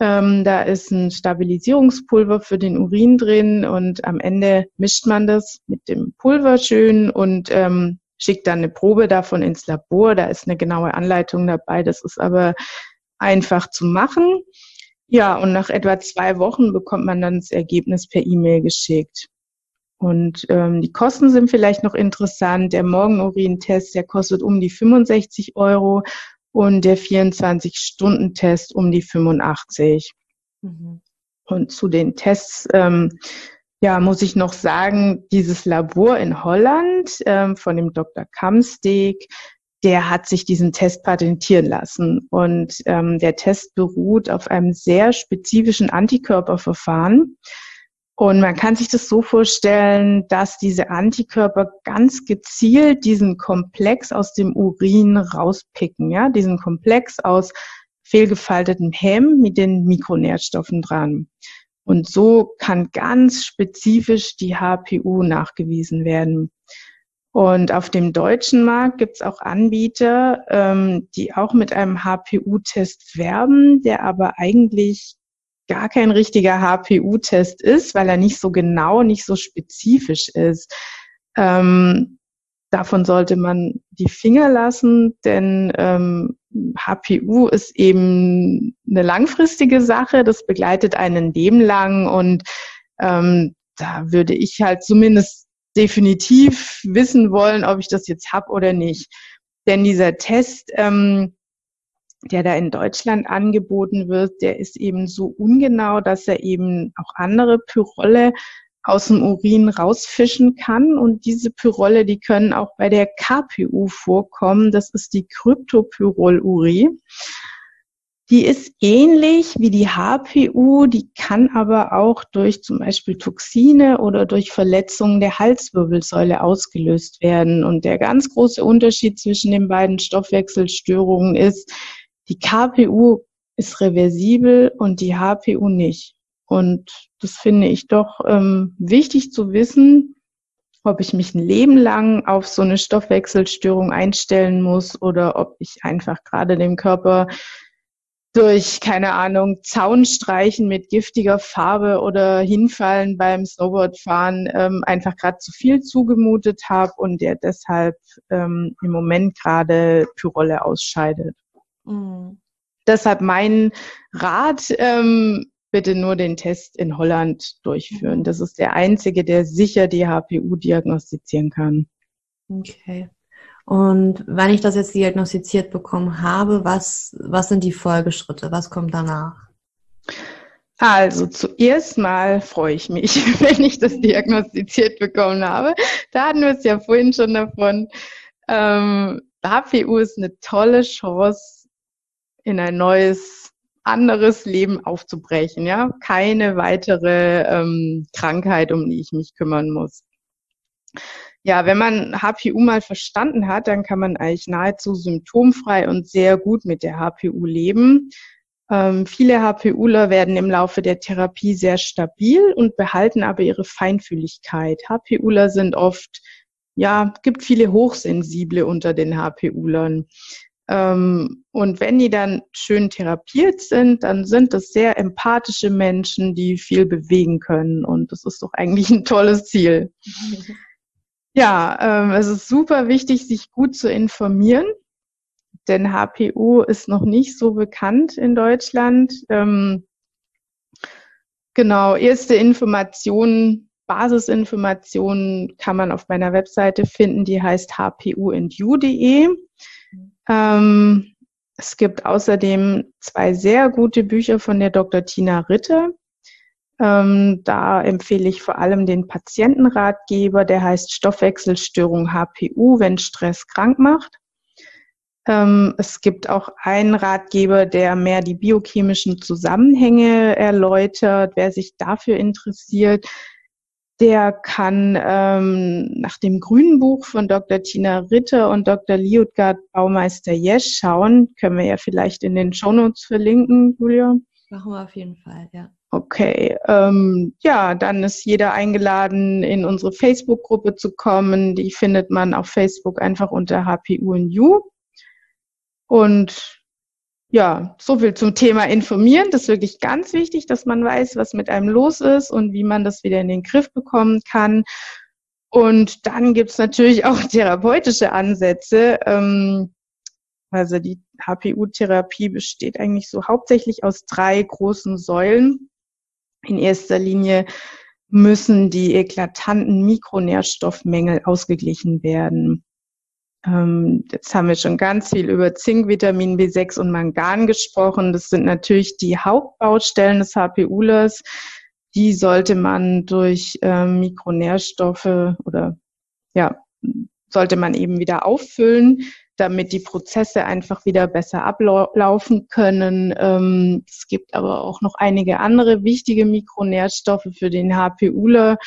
Ähm, da ist ein Stabilisierungspulver für den Urin drin und am Ende mischt man das mit dem Pulver schön und ähm, schickt dann eine Probe davon ins Labor. Da ist eine genaue Anleitung dabei. Das ist aber einfach zu machen. Ja, und nach etwa zwei Wochen bekommt man dann das Ergebnis per E-Mail geschickt. Und ähm, die Kosten sind vielleicht noch interessant. Der Morgenurin-Test, der kostet um die 65 Euro und der 24-Stunden-Test um die 85. Mhm. Und zu den Tests ähm, ja, muss ich noch sagen, dieses Labor in Holland ähm, von dem Dr. Kamsteg, der hat sich diesen Test patentieren lassen. Und ähm, der Test beruht auf einem sehr spezifischen Antikörperverfahren. Und man kann sich das so vorstellen, dass diese Antikörper ganz gezielt diesen Komplex aus dem Urin rauspicken, ja, diesen Komplex aus fehlgefaltetem Hemm mit den Mikronährstoffen dran. Und so kann ganz spezifisch die HPU nachgewiesen werden. Und auf dem deutschen Markt gibt es auch Anbieter, ähm, die auch mit einem HPU-Test werben, der aber eigentlich gar kein richtiger HPU-Test ist, weil er nicht so genau, nicht so spezifisch ist. Ähm, davon sollte man die Finger lassen, denn ähm, HPU ist eben eine langfristige Sache, das begleitet einen Leben lang und ähm, da würde ich halt zumindest definitiv wissen wollen, ob ich das jetzt hab oder nicht. Denn dieser Test, ähm, der da in Deutschland angeboten wird, der ist eben so ungenau, dass er eben auch andere Pyrolle aus dem Urin rausfischen kann. Und diese Pyrolle, die können auch bei der KPU vorkommen. Das ist die Kryptopyrolurie. Die ist ähnlich wie die HPU, die kann aber auch durch zum Beispiel Toxine oder durch Verletzungen der Halswirbelsäule ausgelöst werden. Und der ganz große Unterschied zwischen den beiden Stoffwechselstörungen ist, die KPU ist reversibel und die HPU nicht. Und das finde ich doch ähm, wichtig zu wissen, ob ich mich ein Leben lang auf so eine Stoffwechselstörung einstellen muss oder ob ich einfach gerade dem Körper durch, keine Ahnung, Zaunstreichen mit giftiger Farbe oder Hinfallen beim Snowboardfahren ähm, einfach gerade zu viel zugemutet habe und der deshalb ähm, im Moment gerade Pyrolle ausscheidet. Mhm. Deshalb mein Rat, ähm, bitte nur den Test in Holland durchführen. Das ist der einzige, der sicher die HPU diagnostizieren kann. Okay. Und wenn ich das jetzt diagnostiziert bekommen habe, was, was sind die Folgeschritte? Was kommt danach? Also zuerst mal freue ich mich, wenn ich das diagnostiziert bekommen habe. Da hatten wir es ja vorhin schon davon. Ähm, HPU ist eine tolle Chance, in ein neues anderes Leben aufzubrechen, ja, keine weitere ähm, Krankheit, um die ich mich kümmern muss. Ja, wenn man HPU mal verstanden hat, dann kann man eigentlich nahezu symptomfrei und sehr gut mit der HPU leben. Ähm, viele HPUler werden im Laufe der Therapie sehr stabil und behalten aber ihre Feinfühligkeit. HPUler sind oft, ja, gibt viele Hochsensible unter den HPUlern. Ähm, und wenn die dann schön therapiert sind, dann sind das sehr empathische Menschen, die viel bewegen können. Und das ist doch eigentlich ein tolles Ziel. Ja, ähm, es ist super wichtig, sich gut zu informieren, denn HPU ist noch nicht so bekannt in Deutschland. Ähm, genau, erste Informationen, Basisinformationen kann man auf meiner Webseite finden, die heißt hpuindu.de. Ähm, es gibt außerdem zwei sehr gute Bücher von der Dr. Tina Ritter. Ähm, da empfehle ich vor allem den Patientenratgeber, der heißt Stoffwechselstörung HPU, wenn Stress krank macht. Ähm, es gibt auch einen Ratgeber, der mehr die biochemischen Zusammenhänge erläutert. Wer sich dafür interessiert, der kann ähm, nach dem grünen Buch von Dr. Tina Ritter und Dr. Liutgard Baumeister Jesch schauen. Können wir ja vielleicht in den Shownotes verlinken, Julia. Machen wir auf jeden Fall, ja. Okay, ähm, ja, dann ist jeder eingeladen, in unsere Facebook-Gruppe zu kommen. Die findet man auf Facebook einfach unter HPUNU. Und ja, so viel zum Thema informieren. Das ist wirklich ganz wichtig, dass man weiß, was mit einem los ist und wie man das wieder in den Griff bekommen kann. Und dann gibt's natürlich auch therapeutische Ansätze. Ähm, also die HPU-Therapie besteht eigentlich so hauptsächlich aus drei großen Säulen. In erster Linie müssen die eklatanten Mikronährstoffmängel ausgeglichen werden. Ähm, jetzt haben wir schon ganz viel über Zink, Vitamin B6 und Mangan gesprochen. Das sind natürlich die Hauptbaustellen des HPUlers. Die sollte man durch ähm, Mikronährstoffe oder ja, sollte man eben wieder auffüllen damit die Prozesse einfach wieder besser ablaufen können. Ähm, es gibt aber auch noch einige andere wichtige Mikronährstoffe für den HPUler,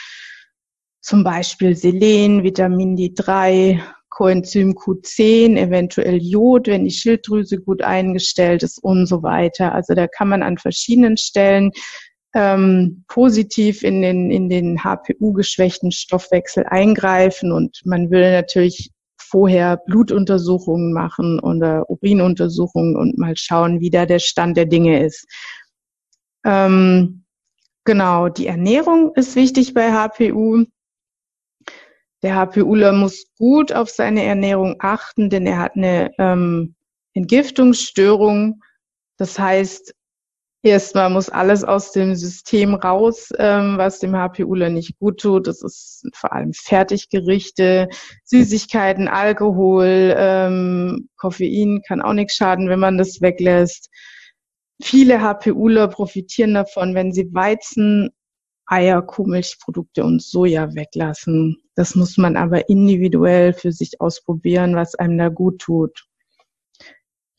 zum Beispiel Selen, Vitamin D3, Coenzym Q10, eventuell Jod, wenn die Schilddrüse gut eingestellt ist und so weiter. Also da kann man an verschiedenen Stellen ähm, positiv in den, in den HPU-geschwächten Stoffwechsel eingreifen und man will natürlich vorher Blutuntersuchungen machen oder Urinuntersuchungen und mal schauen, wie da der Stand der Dinge ist. Ähm, genau, die Ernährung ist wichtig bei HPU. Der HPUler muss gut auf seine Ernährung achten, denn er hat eine ähm, Entgiftungsstörung. Das heißt, Erstmal muss alles aus dem System raus, ähm, was dem HPUler nicht gut tut. Das ist vor allem Fertiggerichte, Süßigkeiten, Alkohol, ähm, Koffein kann auch nichts schaden, wenn man das weglässt. Viele HPUler profitieren davon, wenn sie Weizen, Eier, Kuhmilchprodukte und Soja weglassen. Das muss man aber individuell für sich ausprobieren, was einem da gut tut.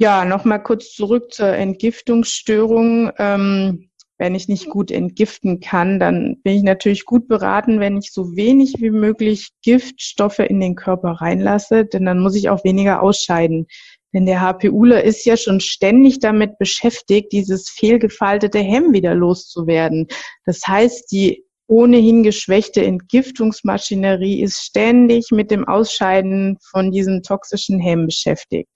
Ja, nochmal kurz zurück zur Entgiftungsstörung. Ähm, wenn ich nicht gut entgiften kann, dann bin ich natürlich gut beraten, wenn ich so wenig wie möglich Giftstoffe in den Körper reinlasse, denn dann muss ich auch weniger ausscheiden. Denn der HPUler ist ja schon ständig damit beschäftigt, dieses fehlgefaltete Hemm wieder loszuwerden. Das heißt, die ohnehin geschwächte Entgiftungsmaschinerie ist ständig mit dem Ausscheiden von diesen toxischen Hemm beschäftigt.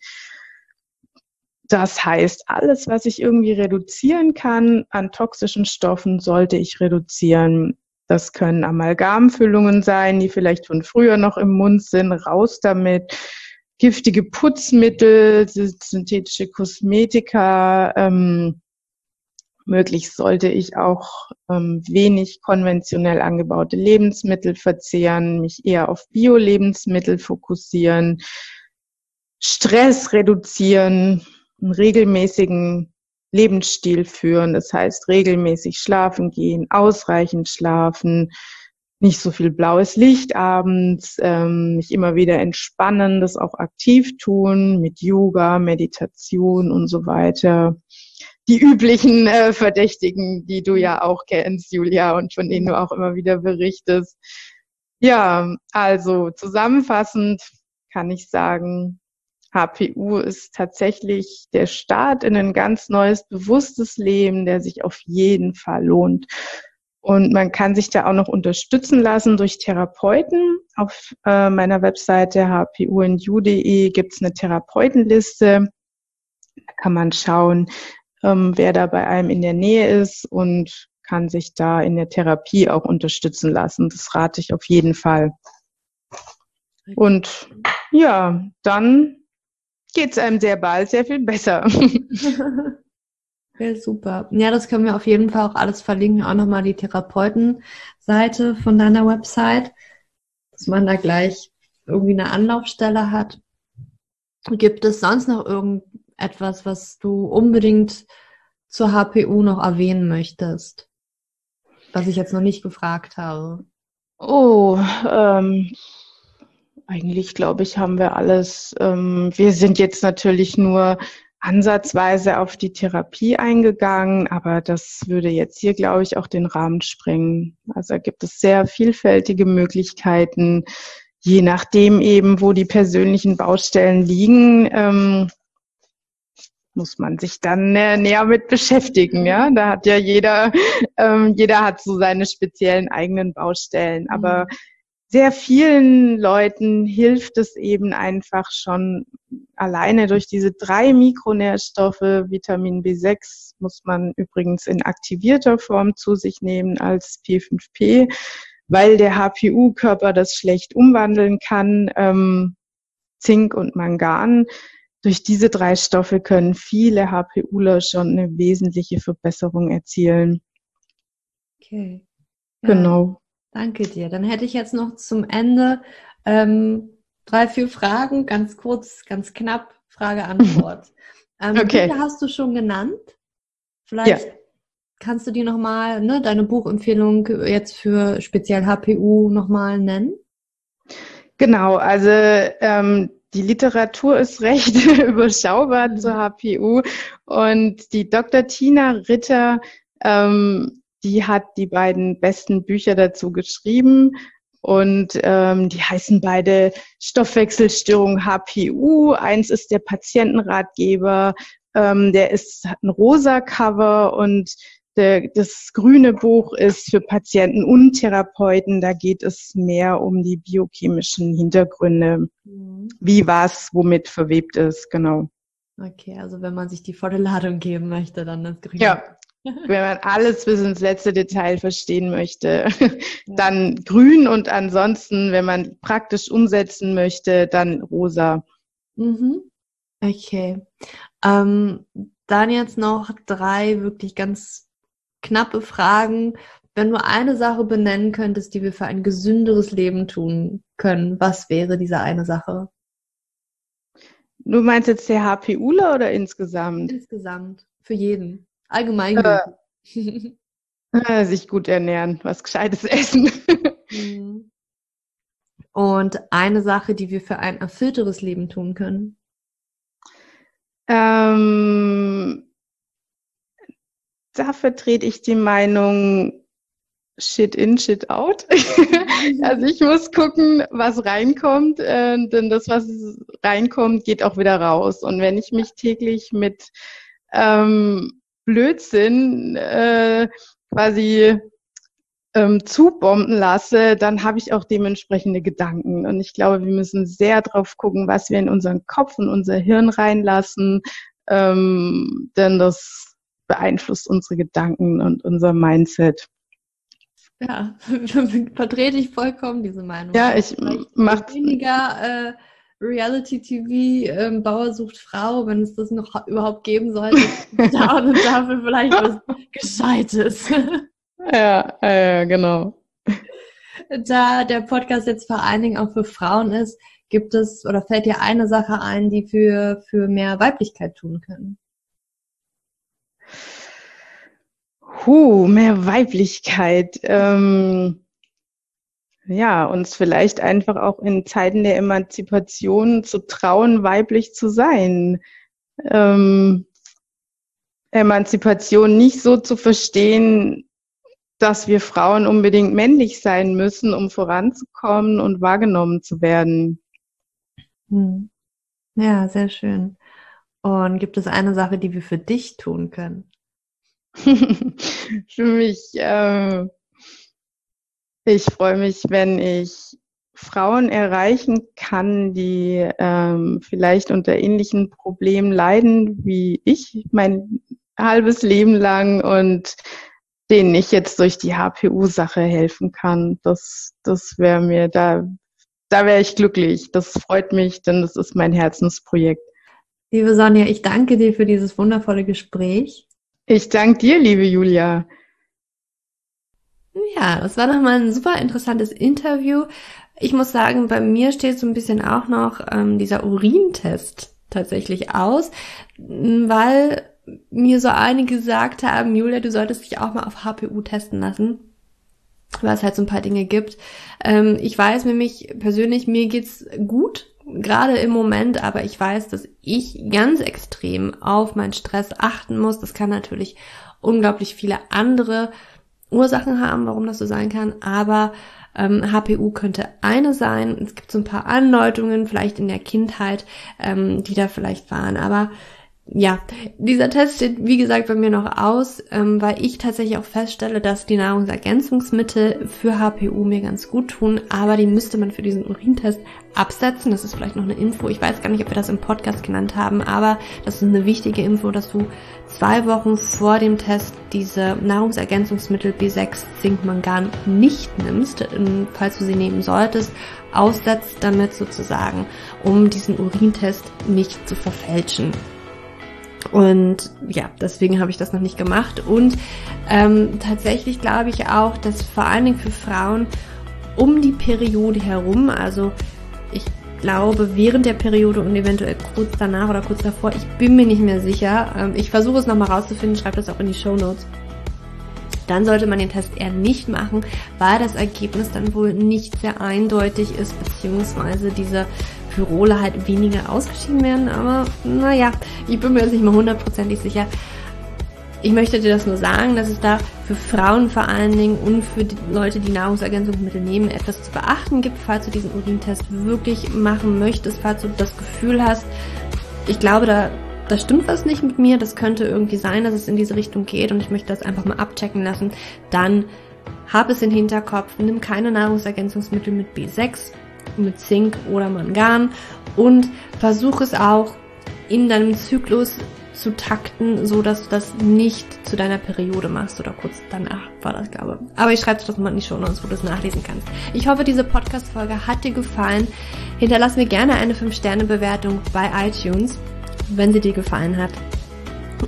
Das heißt, alles, was ich irgendwie reduzieren kann an toxischen Stoffen, sollte ich reduzieren. Das können Amalgamfüllungen sein, die vielleicht von früher noch im Mund sind. Raus damit. Giftige Putzmittel, synthetische Kosmetika. Ähm, möglichst sollte ich auch ähm, wenig konventionell angebaute Lebensmittel verzehren, mich eher auf Bio-Lebensmittel fokussieren, Stress reduzieren, einen regelmäßigen Lebensstil führen. Das heißt, regelmäßig schlafen gehen, ausreichend schlafen, nicht so viel blaues Licht abends, ähm, mich immer wieder entspannen, das auch aktiv tun mit Yoga, Meditation und so weiter. Die üblichen äh, Verdächtigen, die du ja auch kennst, Julia, und von denen du auch immer wieder berichtest. Ja, also zusammenfassend kann ich sagen, HPU ist tatsächlich der Start in ein ganz neues, bewusstes Leben, der sich auf jeden Fall lohnt. Und man kann sich da auch noch unterstützen lassen durch Therapeuten. Auf äh, meiner Webseite hpunu.de gibt es eine Therapeutenliste. Da kann man schauen, ähm, wer da bei einem in der Nähe ist und kann sich da in der Therapie auch unterstützen lassen. Das rate ich auf jeden Fall. Und ja, dann geht es einem sehr bald sehr viel besser. Ja, super. Ja, das können wir auf jeden Fall auch alles verlinken. Auch nochmal die Therapeutenseite von deiner Website, dass man da gleich irgendwie eine Anlaufstelle hat. Gibt es sonst noch irgendetwas, etwas, was du unbedingt zur HPU noch erwähnen möchtest? Was ich jetzt noch nicht gefragt habe. Oh, ähm, eigentlich glaube ich, haben wir alles. Ähm, wir sind jetzt natürlich nur ansatzweise auf die Therapie eingegangen, aber das würde jetzt hier, glaube ich, auch den Rahmen sprengen. Also gibt es sehr vielfältige Möglichkeiten, je nachdem eben, wo die persönlichen Baustellen liegen. Ähm, muss man sich dann äh, näher mit beschäftigen. Ja, da hat ja jeder, ähm, jeder hat so seine speziellen eigenen Baustellen. Aber mhm sehr vielen Leuten hilft es eben einfach schon alleine durch diese drei Mikronährstoffe. Vitamin B6 muss man übrigens in aktivierter Form zu sich nehmen als P5P, weil der HPU-Körper das schlecht umwandeln kann. Ähm, Zink und Mangan. Durch diese drei Stoffe können viele HPUler schon eine wesentliche Verbesserung erzielen. Okay. Genau. Danke dir. Dann hätte ich jetzt noch zum Ende ähm, drei, vier Fragen, ganz kurz, ganz knapp, Frage-Antwort. ähm, okay. Bücher hast du schon genannt. Vielleicht ja. kannst du die nochmal, ne, deine Buchempfehlung jetzt für speziell HPU nochmal nennen? Genau, also ähm, die Literatur ist recht überschaubar mhm. zur HPU und die Dr. Tina Ritter ähm, die hat die beiden besten Bücher dazu geschrieben und ähm, die heißen beide Stoffwechselstörung HPU. Eins ist der Patientenratgeber, ähm, der ist hat ein rosa Cover und der, das grüne Buch ist für Patienten und Therapeuten. Da geht es mehr um die biochemischen Hintergründe, mhm. wie was womit verwebt ist, genau. Okay, also wenn man sich die volle Ladung geben möchte, dann das grüne. Ja, wenn man alles bis ins letzte Detail verstehen möchte, dann grün und ansonsten, wenn man praktisch umsetzen möchte, dann rosa. Mhm. Okay. Ähm, dann jetzt noch drei wirklich ganz knappe Fragen. Wenn du eine Sache benennen könntest, die wir für ein gesünderes Leben tun können, was wäre diese eine Sache? Du meinst jetzt der HPUler oder insgesamt? Insgesamt, für jeden. Allgemein. Äh, äh, sich gut ernähren, was Gescheites essen. Mhm. Und eine Sache, die wir für ein erfüllteres Leben tun können? Ähm, da vertrete ich die Meinung, Shit in, Shit out. also ich muss gucken, was reinkommt, äh, denn das, was reinkommt, geht auch wieder raus. Und wenn ich mich täglich mit ähm, Blödsinn äh, quasi ähm, zubomben lasse, dann habe ich auch dementsprechende Gedanken. Und ich glaube, wir müssen sehr drauf gucken, was wir in unseren Kopf und unser Hirn reinlassen, ähm, denn das beeinflusst unsere Gedanken und unser Mindset. Ja, vertrete ich vollkommen diese Meinung. Ja, ich mache weniger äh, Reality-TV, ähm, Bauer sucht Frau, wenn es das noch überhaupt geben sollte, da und dafür vielleicht was Gescheites. ja, ja, genau. Da der Podcast jetzt vor allen Dingen auch für Frauen ist, gibt es oder fällt dir eine Sache ein, die für, für mehr Weiblichkeit tun können? Huh, mehr Weiblichkeit. Ähm, ja, uns vielleicht einfach auch in Zeiten der Emanzipation zu trauen, weiblich zu sein. Ähm, Emanzipation nicht so zu verstehen, dass wir Frauen unbedingt männlich sein müssen, um voranzukommen und wahrgenommen zu werden. Hm. Ja, sehr schön. Und gibt es eine Sache, die wir für dich tun können? für mich äh, ich freue mich, wenn ich Frauen erreichen kann, die ähm, vielleicht unter ähnlichen Problemen leiden wie ich mein halbes Leben lang und denen ich jetzt durch die HPU-Sache helfen kann. Das, das wäre mir da, da wäre ich glücklich. Das freut mich, denn das ist mein Herzensprojekt. Liebe Sonja, ich danke dir für dieses wundervolle Gespräch. Ich danke dir, liebe Julia. Ja, das war nochmal ein super interessantes Interview. Ich muss sagen, bei mir steht so ein bisschen auch noch ähm, dieser Urintest tatsächlich aus, weil mir so einige gesagt haben, Julia, du solltest dich auch mal auf HPU testen lassen, weil es halt so ein paar Dinge gibt. Ähm, ich weiß nämlich persönlich, mir geht's gut, gerade im Moment, aber ich weiß, dass ich ganz extrem auf meinen Stress achten muss. Das kann natürlich unglaublich viele andere Ursachen haben, warum das so sein kann, aber ähm, HPU könnte eine sein. Es gibt so ein paar Andeutungen, vielleicht in der Kindheit, ähm, die da vielleicht waren, aber ja, dieser Test steht, wie gesagt, bei mir noch aus, ähm, weil ich tatsächlich auch feststelle, dass die Nahrungsergänzungsmittel für HPU mir ganz gut tun, aber die müsste man für diesen Urintest absetzen. Das ist vielleicht noch eine Info. Ich weiß gar nicht, ob wir das im Podcast genannt haben, aber das ist eine wichtige Info, dass du zwei Wochen vor dem Test diese Nahrungsergänzungsmittel B6, Zink, Mangan nicht nimmst, falls du sie nehmen solltest, aussetzt damit sozusagen, um diesen Urintest nicht zu verfälschen. Und ja, deswegen habe ich das noch nicht gemacht. Und ähm, tatsächlich glaube ich auch, dass vor allen Dingen für Frauen um die Periode herum, also ich glaube während der Periode und eventuell kurz danach oder kurz davor, ich bin mir nicht mehr sicher. Ähm, ich versuche es nochmal rauszufinden, schreibe das auch in die Show Notes dann sollte man den Test eher nicht machen, weil das Ergebnis dann wohl nicht sehr eindeutig ist, beziehungsweise diese Pyrole halt weniger ausgeschieden werden. Aber naja, ich bin mir jetzt nicht mehr hundertprozentig sicher. Ich möchte dir das nur sagen, dass es da für Frauen vor allen Dingen und für die Leute, die Nahrungsergänzungsmittel nehmen, etwas zu beachten gibt, falls du diesen Urintest wirklich machen möchtest, falls du das Gefühl hast, ich glaube, da, da stimmt was nicht mit mir, das könnte irgendwie sein, dass es in diese Richtung geht und ich möchte das einfach mal abchecken lassen, dann hab es im Hinterkopf, nimm keine Nahrungsergänzungsmittel mit B6, mit Zink oder Mangan und versuch es auch in deinem Zyklus zu takten, so dass du das nicht zu deiner Periode machst oder kurz danach war das, glaube ich. Aber ich schreibe dir das mal in die Show wo du es nachlesen kannst. Ich hoffe, diese Podcast-Folge hat dir gefallen. Hinterlass mir gerne eine 5-Sterne-Bewertung bei iTunes, wenn sie dir gefallen hat.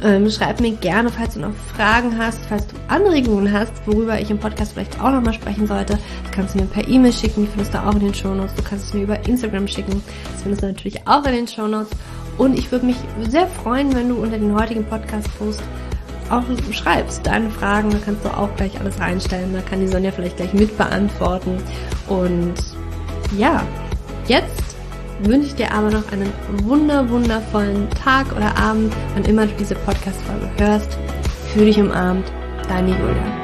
Ähm, schreib mir gerne, falls du noch Fragen hast, falls du Anregungen hast, worüber ich im Podcast vielleicht auch nochmal sprechen sollte. Das kannst du mir per E-Mail schicken, die findest du auch in den Show Notes. Du kannst es mir über Instagram schicken, das findest du natürlich auch in den Show Notes. Und ich würde mich sehr freuen, wenn du unter den heutigen Podcast-Post auch schreibst, deine Fragen, da kannst du auch gleich alles reinstellen, da kann die Sonja vielleicht gleich mit beantworten. Und ja, jetzt wünsche ich dir aber noch einen wunder, wundervollen Tag oder Abend, wann immer du diese Podcast-Folge hörst. Fühl dich umarmt, deine Julia.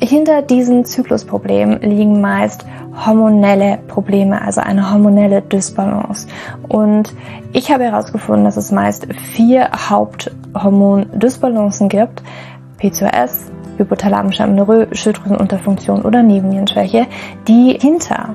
hinter diesen Zyklusproblemen liegen meist hormonelle Probleme, also eine hormonelle Dysbalance. Und ich habe herausgefunden, dass es meist vier Haupthormon-Dysbalancen gibt. PCOS, hypothalamische Amenorrhoe, Schilddrüsenunterfunktion oder Nebennierenschwäche, die hinter